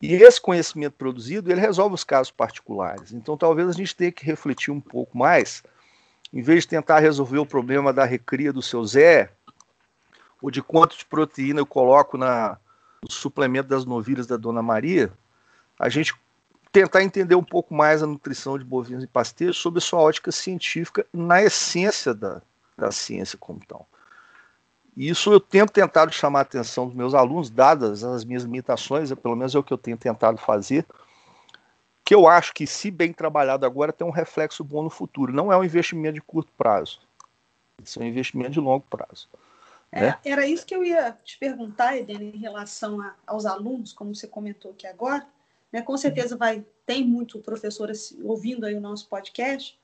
E esse conhecimento produzido, ele resolve os casos particulares. Então, talvez a gente tenha que refletir um pouco mais, em vez de tentar resolver o problema da recria do seu Zé, ou de quanto de proteína eu coloco na, no suplemento das novilhas da Dona Maria, a gente tentar entender um pouco mais a nutrição de bovinos e pasteiros sob a sua ótica científica, na essência da, da ciência como tal. Isso eu tenho tentado chamar a atenção dos meus alunos, dadas as minhas limitações, pelo menos é o que eu tenho tentado fazer, que eu acho que, se bem trabalhado agora, tem um reflexo bom no futuro. Não é um investimento de curto prazo, isso é um investimento de longo prazo. É, né? Era isso que eu ia te perguntar, Edena, em relação a, aos alunos, como você comentou aqui agora. Né? Com certeza vai tem muito professor ouvindo aí o nosso podcast.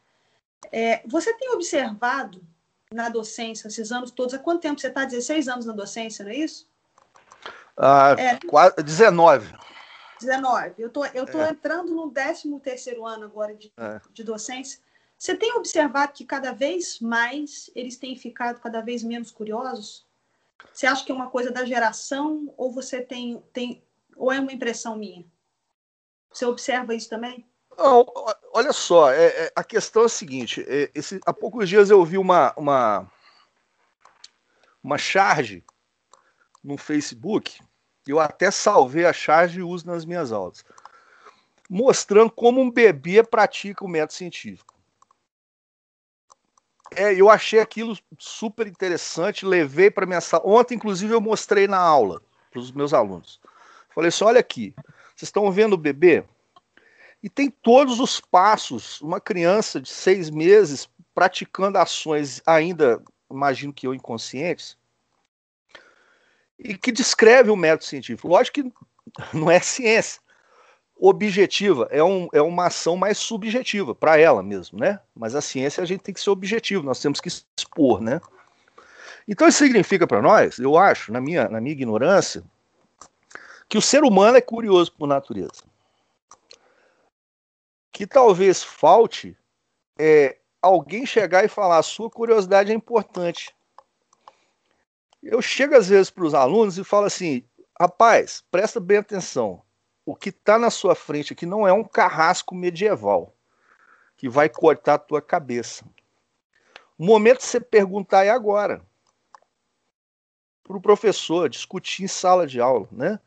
É, você tem observado na docência, esses anos todos. Há quanto tempo você está? 16 anos na docência, não é isso? Ah, é, 19. 19. Eu tô, estou tô é. entrando no 13 terceiro ano agora de, é. de docência. Você tem observado que cada vez mais eles têm ficado cada vez menos curiosos? Você acha que é uma coisa da geração ou você tem, tem ou é uma impressão minha? Você observa isso também? Não, olha só, é, é, a questão é a seguinte: é, esse, há poucos dias eu vi uma, uma, uma charge no Facebook, eu até salvei a charge e uso nas minhas aulas, mostrando como um bebê pratica o método científico. É, eu achei aquilo super interessante, levei para minha sala. Ontem, inclusive, eu mostrei na aula para os meus alunos. Falei assim: olha aqui, vocês estão vendo o bebê? E tem todos os passos. Uma criança de seis meses praticando ações ainda, imagino que eu, inconscientes, e que descreve o método científico. Lógico que não é ciência objetiva, é, um, é uma ação mais subjetiva para ela mesmo, né? Mas a ciência a gente tem que ser objetivo, nós temos que expor, né? Então isso significa para nós, eu acho, na minha, na minha ignorância, que o ser humano é curioso por natureza que talvez falte é, alguém chegar e falar: a sua curiosidade é importante. Eu chego às vezes para os alunos e falo assim: rapaz, presta bem atenção. O que está na sua frente aqui não é um carrasco medieval que vai cortar a tua cabeça. O momento de você perguntar é agora. Para o professor discutir em sala de aula, né?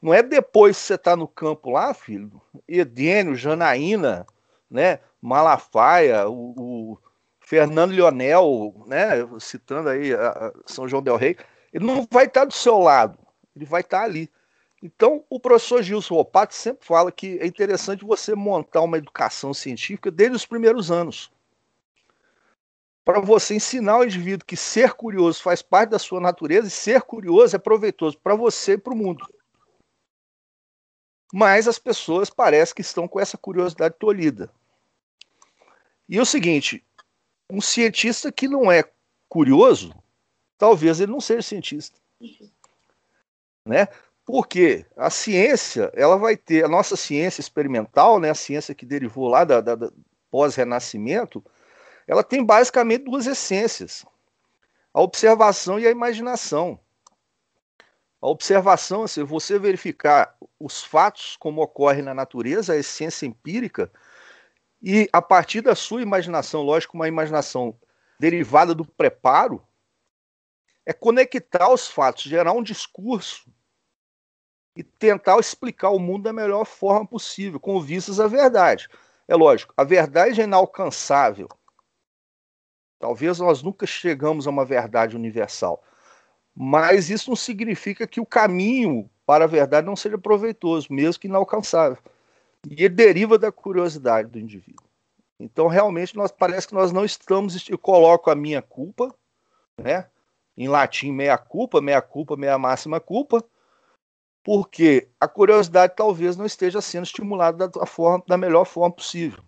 Não é depois que você está no campo lá, filho, Edênio, Janaína, né, Malafaia, o, o Fernando Leonel, né, citando aí a São João del Rei, ele não vai estar tá do seu lado, ele vai estar tá ali. Então, o professor Gilson Ropato sempre fala que é interessante você montar uma educação científica desde os primeiros anos. Para você ensinar o indivíduo que ser curioso faz parte da sua natureza e ser curioso é proveitoso para você e para o mundo. Mas as pessoas parecem que estão com essa curiosidade tolhida. E é o seguinte: um cientista que não é curioso, talvez ele não seja cientista. Né? Porque a ciência, ela vai ter, a nossa ciência experimental, né, a ciência que derivou lá da, da, da pós-renascimento, ela tem basicamente duas essências: a observação e a imaginação. A observação, assim, você verificar os fatos como ocorrem na natureza, a essência empírica, e a partir da sua imaginação, lógico, uma imaginação derivada do preparo, é conectar os fatos, gerar um discurso e tentar explicar o mundo da melhor forma possível, com vistas à verdade. É lógico, a verdade é inalcançável. Talvez nós nunca chegamos a uma verdade universal. Mas isso não significa que o caminho para a verdade não seja proveitoso, mesmo que inalcançável. E ele deriva da curiosidade do indivíduo. Então, realmente, nós parece que nós não estamos. Eu coloco a minha culpa, né? Em latim, meia culpa, meia culpa, meia máxima culpa, porque a curiosidade talvez não esteja sendo estimulada da, forma, da melhor forma possível.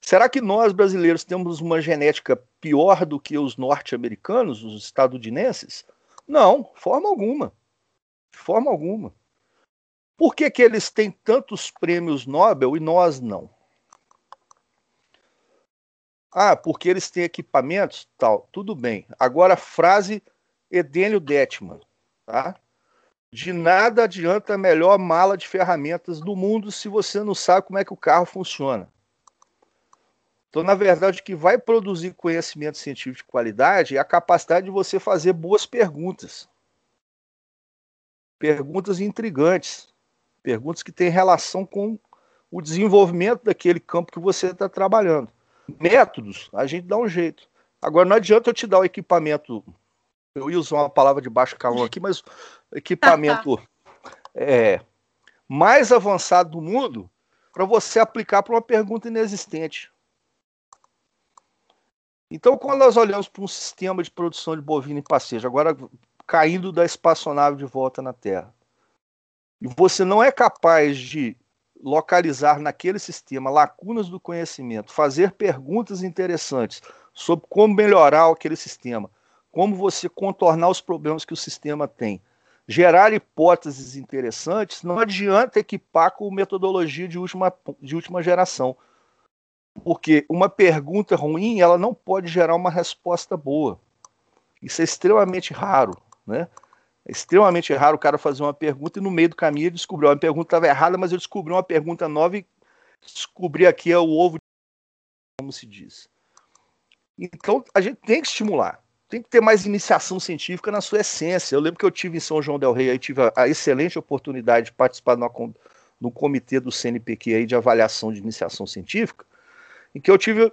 Será que nós brasileiros temos uma genética pior do que os norte-americanos, os estadunidenses? Não, forma alguma. Forma alguma. Por que, que eles têm tantos prêmios Nobel e nós não? Ah, porque eles têm equipamentos, tal. Tudo bem. Agora a frase Edênio Detman, tá? De nada adianta a melhor mala de ferramentas do mundo se você não sabe como é que o carro funciona. Então, na verdade, o que vai produzir conhecimento científico de qualidade é a capacidade de você fazer boas perguntas. Perguntas intrigantes. Perguntas que têm relação com o desenvolvimento daquele campo que você está trabalhando. Métodos, a gente dá um jeito. Agora, não adianta eu te dar o equipamento. Eu ia usar uma palavra de baixo calão aqui, mas equipamento é, mais avançado do mundo para você aplicar para uma pergunta inexistente. Então, quando nós olhamos para um sistema de produção de bovino em passeio, agora caindo da espaçonave de volta na Terra, e você não é capaz de localizar naquele sistema lacunas do conhecimento, fazer perguntas interessantes sobre como melhorar aquele sistema, como você contornar os problemas que o sistema tem, gerar hipóteses interessantes, não adianta equipar com metodologia de última, de última geração. Porque uma pergunta ruim, ela não pode gerar uma resposta boa. Isso é extremamente raro, né? É extremamente raro o cara fazer uma pergunta e no meio do caminho ele descobriu uma pergunta estava errada, mas ele descobriu uma pergunta nova e descobri aqui é o ovo, como se diz. Então a gente tem que estimular, tem que ter mais iniciação científica na sua essência. Eu lembro que eu tive em São João del Rei, aí tive a, a excelente oportunidade de participar no, comitê do CNPq aí de avaliação de iniciação científica em que eu tive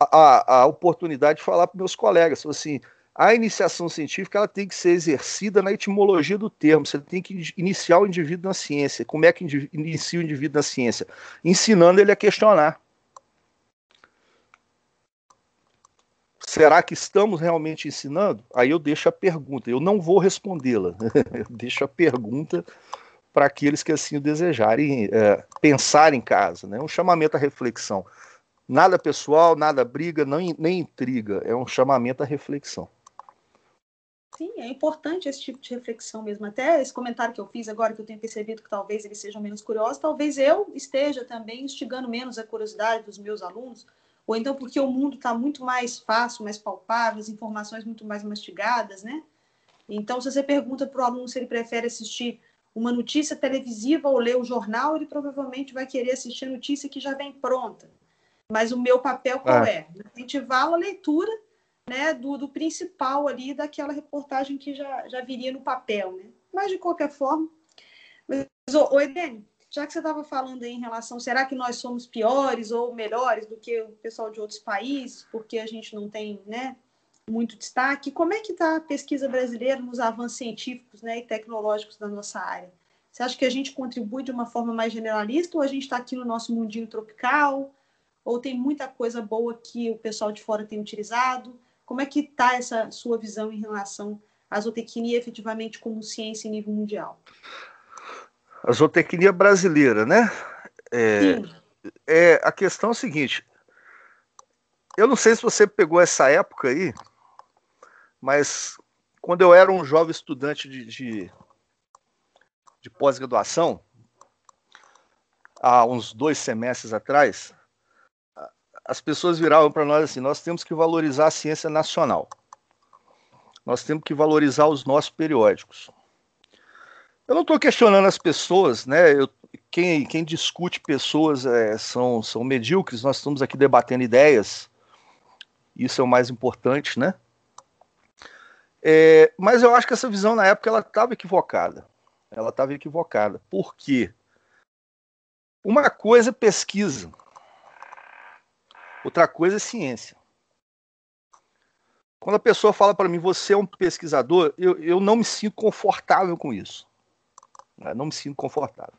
a, a, a oportunidade de falar para meus colegas, assim, a iniciação científica ela tem que ser exercida na etimologia do termo. Você tem que iniciar o indivíduo na ciência. Como é que inicia o indivíduo na ciência? Ensinando ele a questionar. Será que estamos realmente ensinando? Aí eu deixo a pergunta. Eu não vou respondê-la. [LAUGHS] eu deixo a pergunta para aqueles que assim o desejarem é, pensar em casa. Né? Um chamamento à reflexão. Nada pessoal, nada briga, nem, nem intriga. É um chamamento à reflexão. Sim, é importante esse tipo de reflexão mesmo. Até esse comentário que eu fiz agora, que eu tenho percebido que talvez eles sejam menos curiosos, talvez eu esteja também instigando menos a curiosidade dos meus alunos, ou então porque o mundo está muito mais fácil, mais palpável, as informações muito mais mastigadas, né? Então, se você pergunta para o aluno se ele prefere assistir uma notícia televisiva ou ler o jornal, ele provavelmente vai querer assistir a notícia que já vem pronta. Mas o meu papel qual é? é? Incentivar a leitura né, do, do, principal ali daquela reportagem que já, já viria no papel. Né? Mas, de qualquer forma. Mas, ô, ô Edene, já que você estava falando aí em relação, será que nós somos piores ou melhores do que o pessoal de outros países, porque a gente não tem né, muito destaque? Como é que está a pesquisa brasileira nos avanços científicos né, e tecnológicos da nossa área? Você acha que a gente contribui de uma forma mais generalista ou a gente está aqui no nosso mundinho tropical? Ou tem muita coisa boa que o pessoal de fora tem utilizado? Como é que está essa sua visão em relação à zootecnia efetivamente como ciência em nível mundial? A zootecnia brasileira, né? É, é, a questão é a seguinte: eu não sei se você pegou essa época aí, mas quando eu era um jovem estudante de, de, de pós-graduação, há uns dois semestres atrás, as pessoas viravam para nós assim: nós temos que valorizar a ciência nacional. Nós temos que valorizar os nossos periódicos. Eu não estou questionando as pessoas, né? Eu, quem, quem discute pessoas é, são, são medíocres, nós estamos aqui debatendo ideias, isso é o mais importante, né? É, mas eu acho que essa visão na época ela estava equivocada. Ela estava equivocada. Por quê? Uma coisa é pesquisa, outra coisa é ciência. Quando a pessoa fala para mim, você é um pesquisador, eu, eu não me sinto confortável com isso. Né? Não me sinto confortável.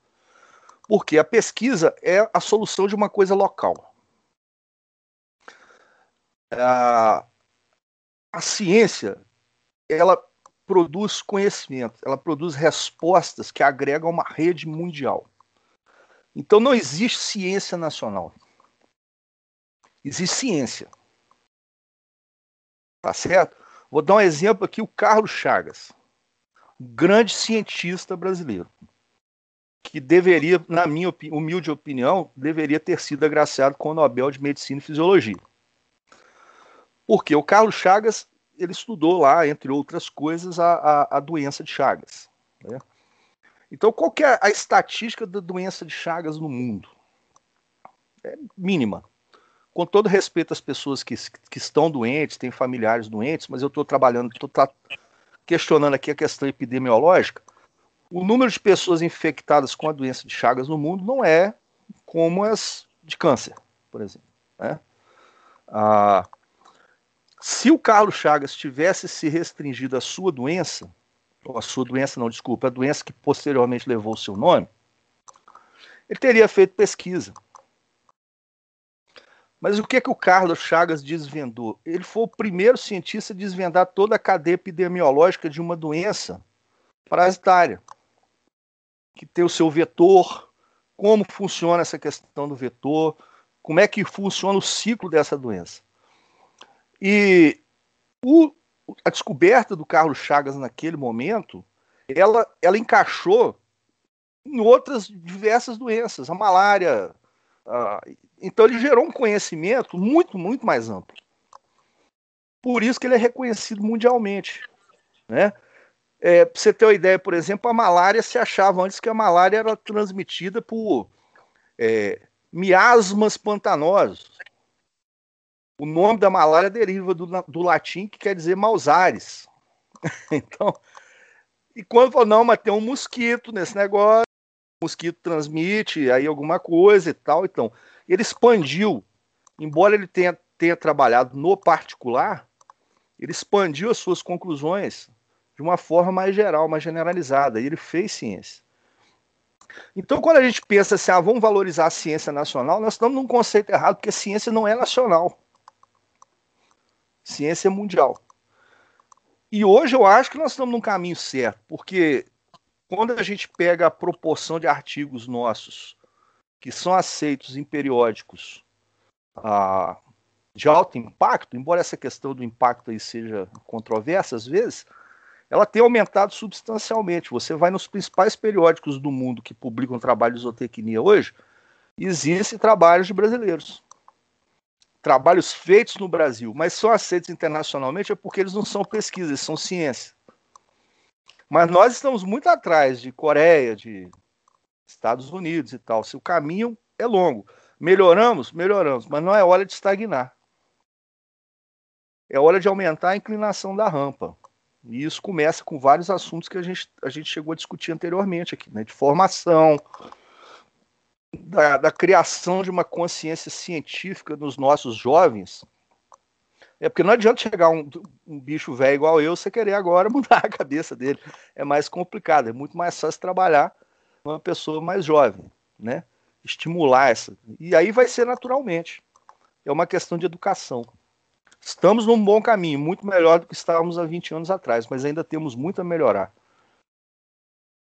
Porque a pesquisa é a solução de uma coisa local. A, a ciência, ela produz conhecimento, ela produz respostas que agregam uma rede mundial. Então não existe ciência nacional. Existe ciência. Tá certo? Vou dar um exemplo aqui, o Carlos Chagas, grande cientista brasileiro, que deveria, na minha humilde opinião, deveria ter sido agraciado com o Nobel de Medicina e Fisiologia. Porque o Carlos Chagas, ele estudou lá, entre outras coisas, a, a, a doença de Chagas. Né? Então, qual que é a estatística da doença de Chagas no mundo? É mínima com todo respeito às pessoas que, que estão doentes, têm familiares doentes, mas eu estou trabalhando, estou questionando aqui a questão epidemiológica. O número de pessoas infectadas com a doença de Chagas no mundo não é como as de câncer, por exemplo. Né? Ah, se o Carlos Chagas tivesse se restringido à sua doença, ou a sua doença, não, desculpa, a doença que posteriormente levou o seu nome, ele teria feito pesquisa mas o que, é que o Carlos Chagas desvendou? Ele foi o primeiro cientista a desvendar toda a cadeia epidemiológica de uma doença parasitária, que tem o seu vetor, como funciona essa questão do vetor, como é que funciona o ciclo dessa doença. E o, a descoberta do Carlos Chagas naquele momento, ela, ela encaixou em outras diversas doenças, a malária, a então ele gerou um conhecimento muito, muito mais amplo. Por isso que ele é reconhecido mundialmente. Né? É, para você ter uma ideia, por exemplo, a malária se achava antes que a malária era transmitida por é, miasmas pantanosos. O nome da malária deriva do, do latim que quer dizer mausares. [LAUGHS] então, e quando falou, não, mas tem um mosquito nesse negócio, o mosquito transmite aí alguma coisa e tal, então ele expandiu, embora ele tenha, tenha trabalhado no particular, ele expandiu as suas conclusões de uma forma mais geral, mais generalizada, e ele fez ciência. Então, quando a gente pensa assim, ah, vamos valorizar a ciência nacional, nós estamos num conceito errado, porque a ciência não é nacional. Ciência é mundial. E hoje eu acho que nós estamos num caminho certo, porque quando a gente pega a proporção de artigos nossos que são aceitos em periódicos ah, de alto impacto, embora essa questão do impacto aí seja controversa às vezes, ela tem aumentado substancialmente. Você vai nos principais periódicos do mundo que publicam trabalho de zootecnia hoje, existem trabalhos de brasileiros. Trabalhos feitos no Brasil, mas são aceitos internacionalmente é porque eles não são pesquisas, são ciência. Mas nós estamos muito atrás de Coreia, de Estados Unidos e tal. Se o caminho é longo. Melhoramos? Melhoramos, mas não é hora de estagnar. É hora de aumentar a inclinação da rampa. E isso começa com vários assuntos que a gente, a gente chegou a discutir anteriormente aqui, né? De formação, da, da criação de uma consciência científica nos nossos jovens. É porque não adianta chegar um, um bicho velho igual eu, você querer agora [LAUGHS] mudar a cabeça dele. É mais complicado, é muito mais fácil trabalhar uma pessoa mais jovem, né? Estimular essa. E aí vai ser naturalmente. É uma questão de educação. Estamos num bom caminho, muito melhor do que estávamos há 20 anos atrás, mas ainda temos muito a melhorar.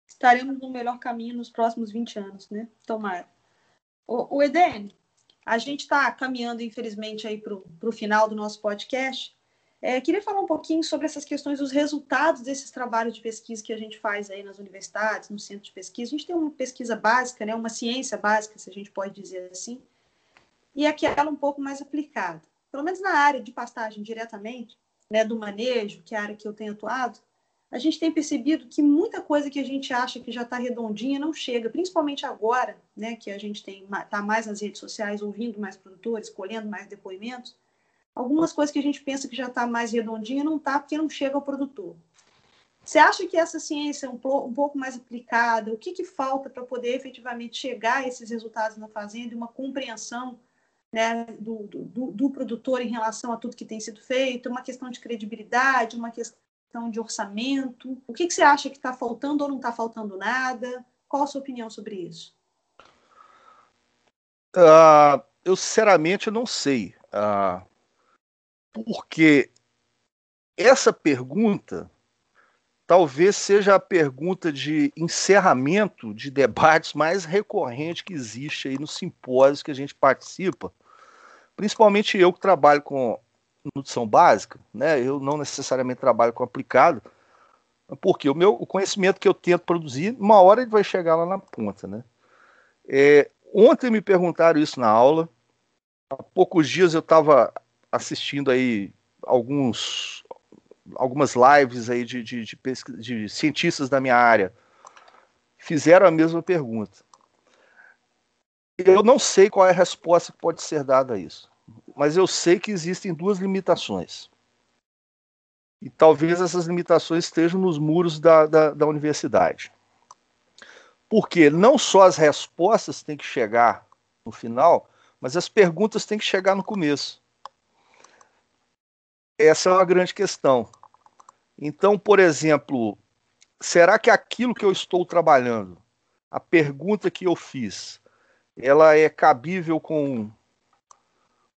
Estaremos no melhor caminho nos próximos 20 anos, né? Tomara. O, o Eden, a gente está caminhando, infelizmente, aí para o final do nosso podcast. É, queria falar um pouquinho sobre essas questões, os resultados desses trabalhos de pesquisa que a gente faz aí nas universidades, no centro de pesquisa. A gente tem uma pesquisa básica, né, uma ciência básica, se a gente pode dizer assim, e aquela um pouco mais aplicada. Pelo menos na área de pastagem diretamente, né, do manejo, que é a área que eu tenho atuado, a gente tem percebido que muita coisa que a gente acha que já está redondinha não chega, principalmente agora, né, que a gente está mais nas redes sociais, ouvindo mais produtores, colhendo mais depoimentos algumas coisas que a gente pensa que já está mais redondinha não está porque não chega ao produtor. Você acha que essa ciência é um, um pouco mais aplicada? O que, que falta para poder efetivamente chegar a esses resultados na fazenda e uma compreensão né, do, do, do, produtor em relação a tudo que tem sido feito, uma questão de credibilidade, uma questão de orçamento. O que, que você acha que está faltando ou não está faltando nada? Qual a sua opinião sobre isso? Uh, eu sinceramente não sei. Uh, porque essa pergunta talvez seja a pergunta de encerramento de debates mais recorrente que existe aí nos simpósios que a gente participa, principalmente eu que trabalho com nutrição básica, né? Eu não necessariamente trabalho com aplicado, porque o meu o conhecimento que eu tento produzir, uma hora ele vai chegar lá na ponta, né? É, ontem me perguntaram isso na aula. Há poucos dias eu estava assistindo aí alguns algumas lives aí de, de, de, de cientistas da minha área fizeram a mesma pergunta. Eu não sei qual é a resposta que pode ser dada a isso, mas eu sei que existem duas limitações. E talvez essas limitações estejam nos muros da, da, da universidade. Porque não só as respostas têm que chegar no final, mas as perguntas têm que chegar no começo. Essa é uma grande questão. Então, por exemplo, será que aquilo que eu estou trabalhando, a pergunta que eu fiz, ela é cabível com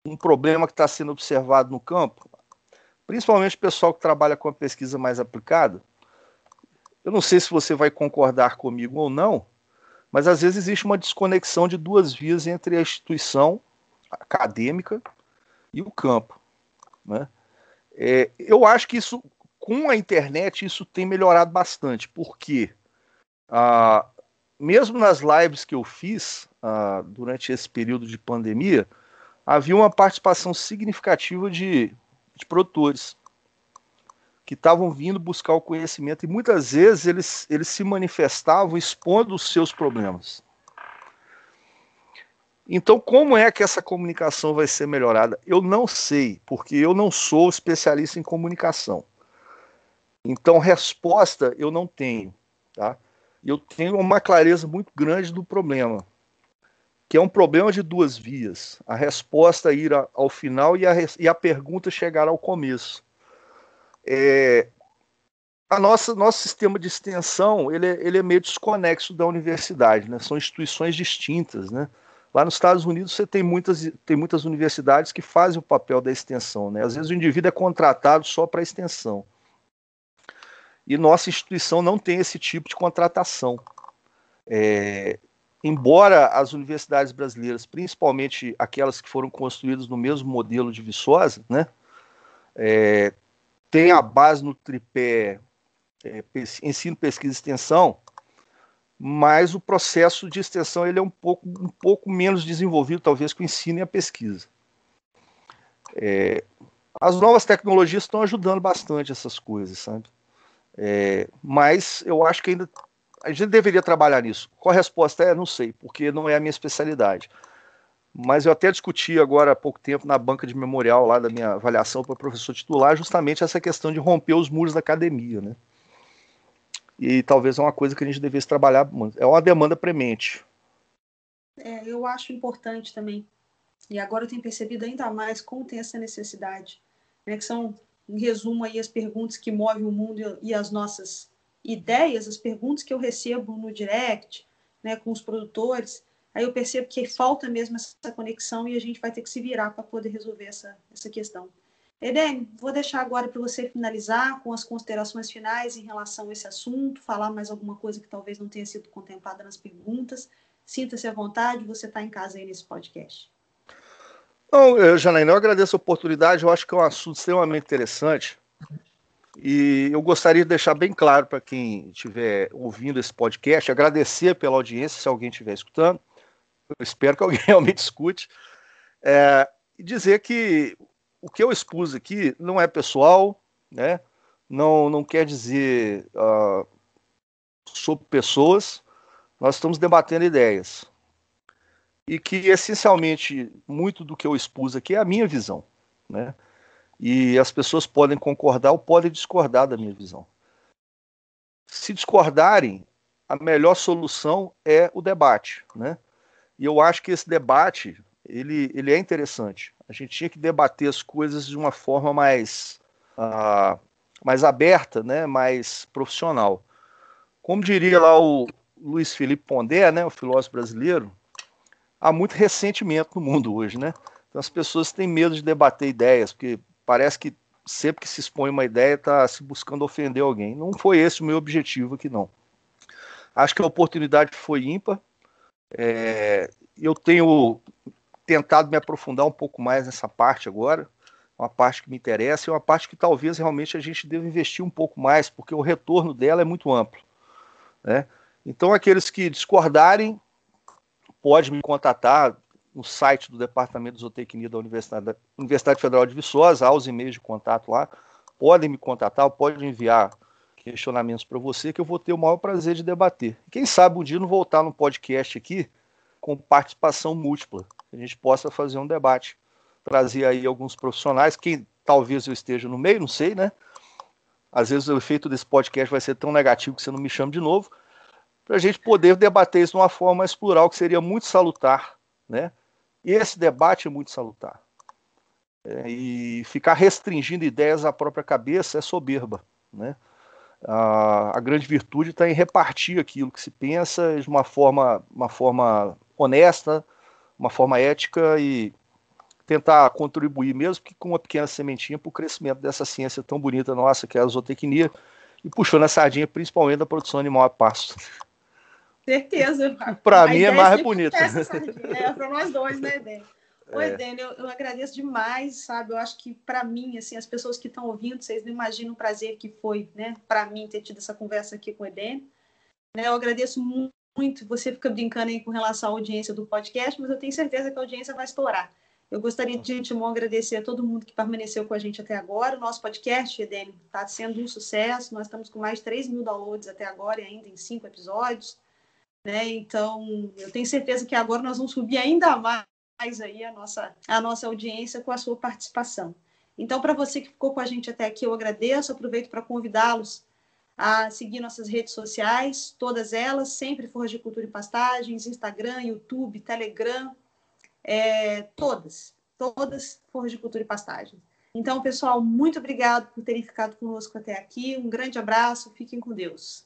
um problema que está sendo observado no campo? Principalmente o pessoal que trabalha com a pesquisa mais aplicada. Eu não sei se você vai concordar comigo ou não, mas às vezes existe uma desconexão de duas vias entre a instituição acadêmica e o campo. Né? É, eu acho que isso com a internet isso tem melhorado bastante, porque ah, mesmo nas lives que eu fiz ah, durante esse período de pandemia, havia uma participação significativa de, de produtores que estavam vindo buscar o conhecimento e muitas vezes eles, eles se manifestavam expondo os seus problemas. Então, como é que essa comunicação vai ser melhorada? Eu não sei, porque eu não sou especialista em comunicação. Então, resposta eu não tenho, tá? Eu tenho uma clareza muito grande do problema, que é um problema de duas vias. A resposta ir ao final e a, e a pergunta chegar ao começo. É, a nossa nosso sistema de extensão ele é, ele é meio desconexo da universidade, né? São instituições distintas, né? Lá nos Estados Unidos você tem muitas, tem muitas universidades que fazem o papel da extensão, né? Às vezes o indivíduo é contratado só para extensão. E nossa instituição não tem esse tipo de contratação. É, embora as universidades brasileiras, principalmente aquelas que foram construídas no mesmo modelo de Viçosa, né, é, tem a base no tripé é, ensino, pesquisa e extensão, mas o processo de extensão ele é um pouco, um pouco menos desenvolvido, talvez, que o ensino e a pesquisa. É, as novas tecnologias estão ajudando bastante essas coisas, sabe? É, mas eu acho que ainda a gente deveria trabalhar nisso. Qual a resposta é? Não sei, porque não é a minha especialidade. Mas eu até discuti agora há pouco tempo na banca de memorial lá da minha avaliação para professor titular justamente essa questão de romper os muros da academia, né? E talvez é uma coisa que a gente devesse trabalhar, é uma demanda premente. É, eu acho importante também. E agora eu tenho percebido ainda mais como tem essa necessidade, né, que são em resumo aí as perguntas que movem o mundo e as nossas ideias, as perguntas que eu recebo no direct, né, com os produtores, aí eu percebo que falta mesmo essa conexão e a gente vai ter que se virar para poder resolver essa, essa questão. Eden, vou deixar agora para você finalizar com as considerações finais em relação a esse assunto, falar mais alguma coisa que talvez não tenha sido contemplada nas perguntas. Sinta-se à vontade, você está em casa aí nesse podcast. Não, Janaína, eu agradeço a oportunidade, eu acho que é um assunto extremamente interessante. E eu gostaria de deixar bem claro para quem estiver ouvindo esse podcast, agradecer pela audiência, se alguém estiver escutando. Eu espero que alguém [LAUGHS] realmente escute. É, dizer que o que eu expus aqui não é pessoal, né? não, não quer dizer uh, sobre pessoas, nós estamos debatendo ideias e que essencialmente muito do que eu expus aqui é a minha visão, né? E as pessoas podem concordar ou podem discordar da minha visão. Se discordarem, a melhor solução é o debate, né? E eu acho que esse debate ele, ele é interessante. A gente tinha que debater as coisas de uma forma mais, uh, mais aberta, né, mais profissional. Como diria lá o Luiz Felipe Pondé, né, o filósofo brasileiro, há muito ressentimento no mundo hoje, né? Então as pessoas têm medo de debater ideias, porque parece que sempre que se expõe uma ideia está se buscando ofender alguém. Não foi esse o meu objetivo aqui, não. Acho que a oportunidade foi ímpar. É, eu tenho tentado me aprofundar um pouco mais nessa parte agora, uma parte que me interessa e uma parte que talvez realmente a gente deva investir um pouco mais, porque o retorno dela é muito amplo. Né? Então, aqueles que discordarem, pode me contatar no site do Departamento de Zootecnia da Universidade, da Universidade Federal de Viçosa, há os e-mails de contato lá, podem me contatar, podem enviar questionamentos para você, que eu vou ter o maior prazer de debater. Quem sabe um dia não voltar no podcast aqui com participação múltipla, que a gente possa fazer um debate, trazer aí alguns profissionais, quem talvez eu esteja no meio, não sei, né? Às vezes o efeito desse podcast vai ser tão negativo que você não me chama de novo, para a gente poder debater isso de uma forma mais plural, que seria muito salutar, né? E esse debate é muito salutar. É, e ficar restringindo ideias à própria cabeça é soberba, né? A, a grande virtude está em repartir aquilo que se pensa de uma forma, uma forma honesta, uma forma ética e tentar contribuir, mesmo que com uma pequena sementinha, para o crescimento dessa ciência tão bonita nossa, que é a zootecnia, e puxando a sardinha principalmente da produção animal a pasto. Certeza. [LAUGHS] Para mim é mais bonita. É, para nós dois, né, Dê? [LAUGHS] Oi, é. Eu, eu, agradeço demais, sabe? Eu acho que para mim, assim, as pessoas que estão ouvindo, vocês não imaginam o prazer que foi, né, para mim ter tido essa conversa aqui com o Edênio. Né, eu agradeço muito. Você fica brincando aí com relação à audiência do podcast, mas eu tenho certeza que a audiência vai explorar. Eu gostaria de, antemão agradecer a todo mundo que permaneceu com a gente até agora. O nosso podcast, Edênio, está sendo um sucesso. Nós estamos com mais de 3 mil downloads até agora e ainda em cinco episódios. Né? Então, eu tenho certeza que agora nós vamos subir ainda mais aí a nossa, a nossa audiência com a sua participação. Então, para você que ficou com a gente até aqui, eu agradeço. Aproveito para convidá-los a seguir nossas redes sociais, todas elas, sempre Forras de Cultura e Pastagens, Instagram, YouTube, Telegram, é, todas, todas Forras de Cultura e Pastagens. Então, pessoal, muito obrigado por terem ficado conosco até aqui. Um grande abraço, fiquem com Deus.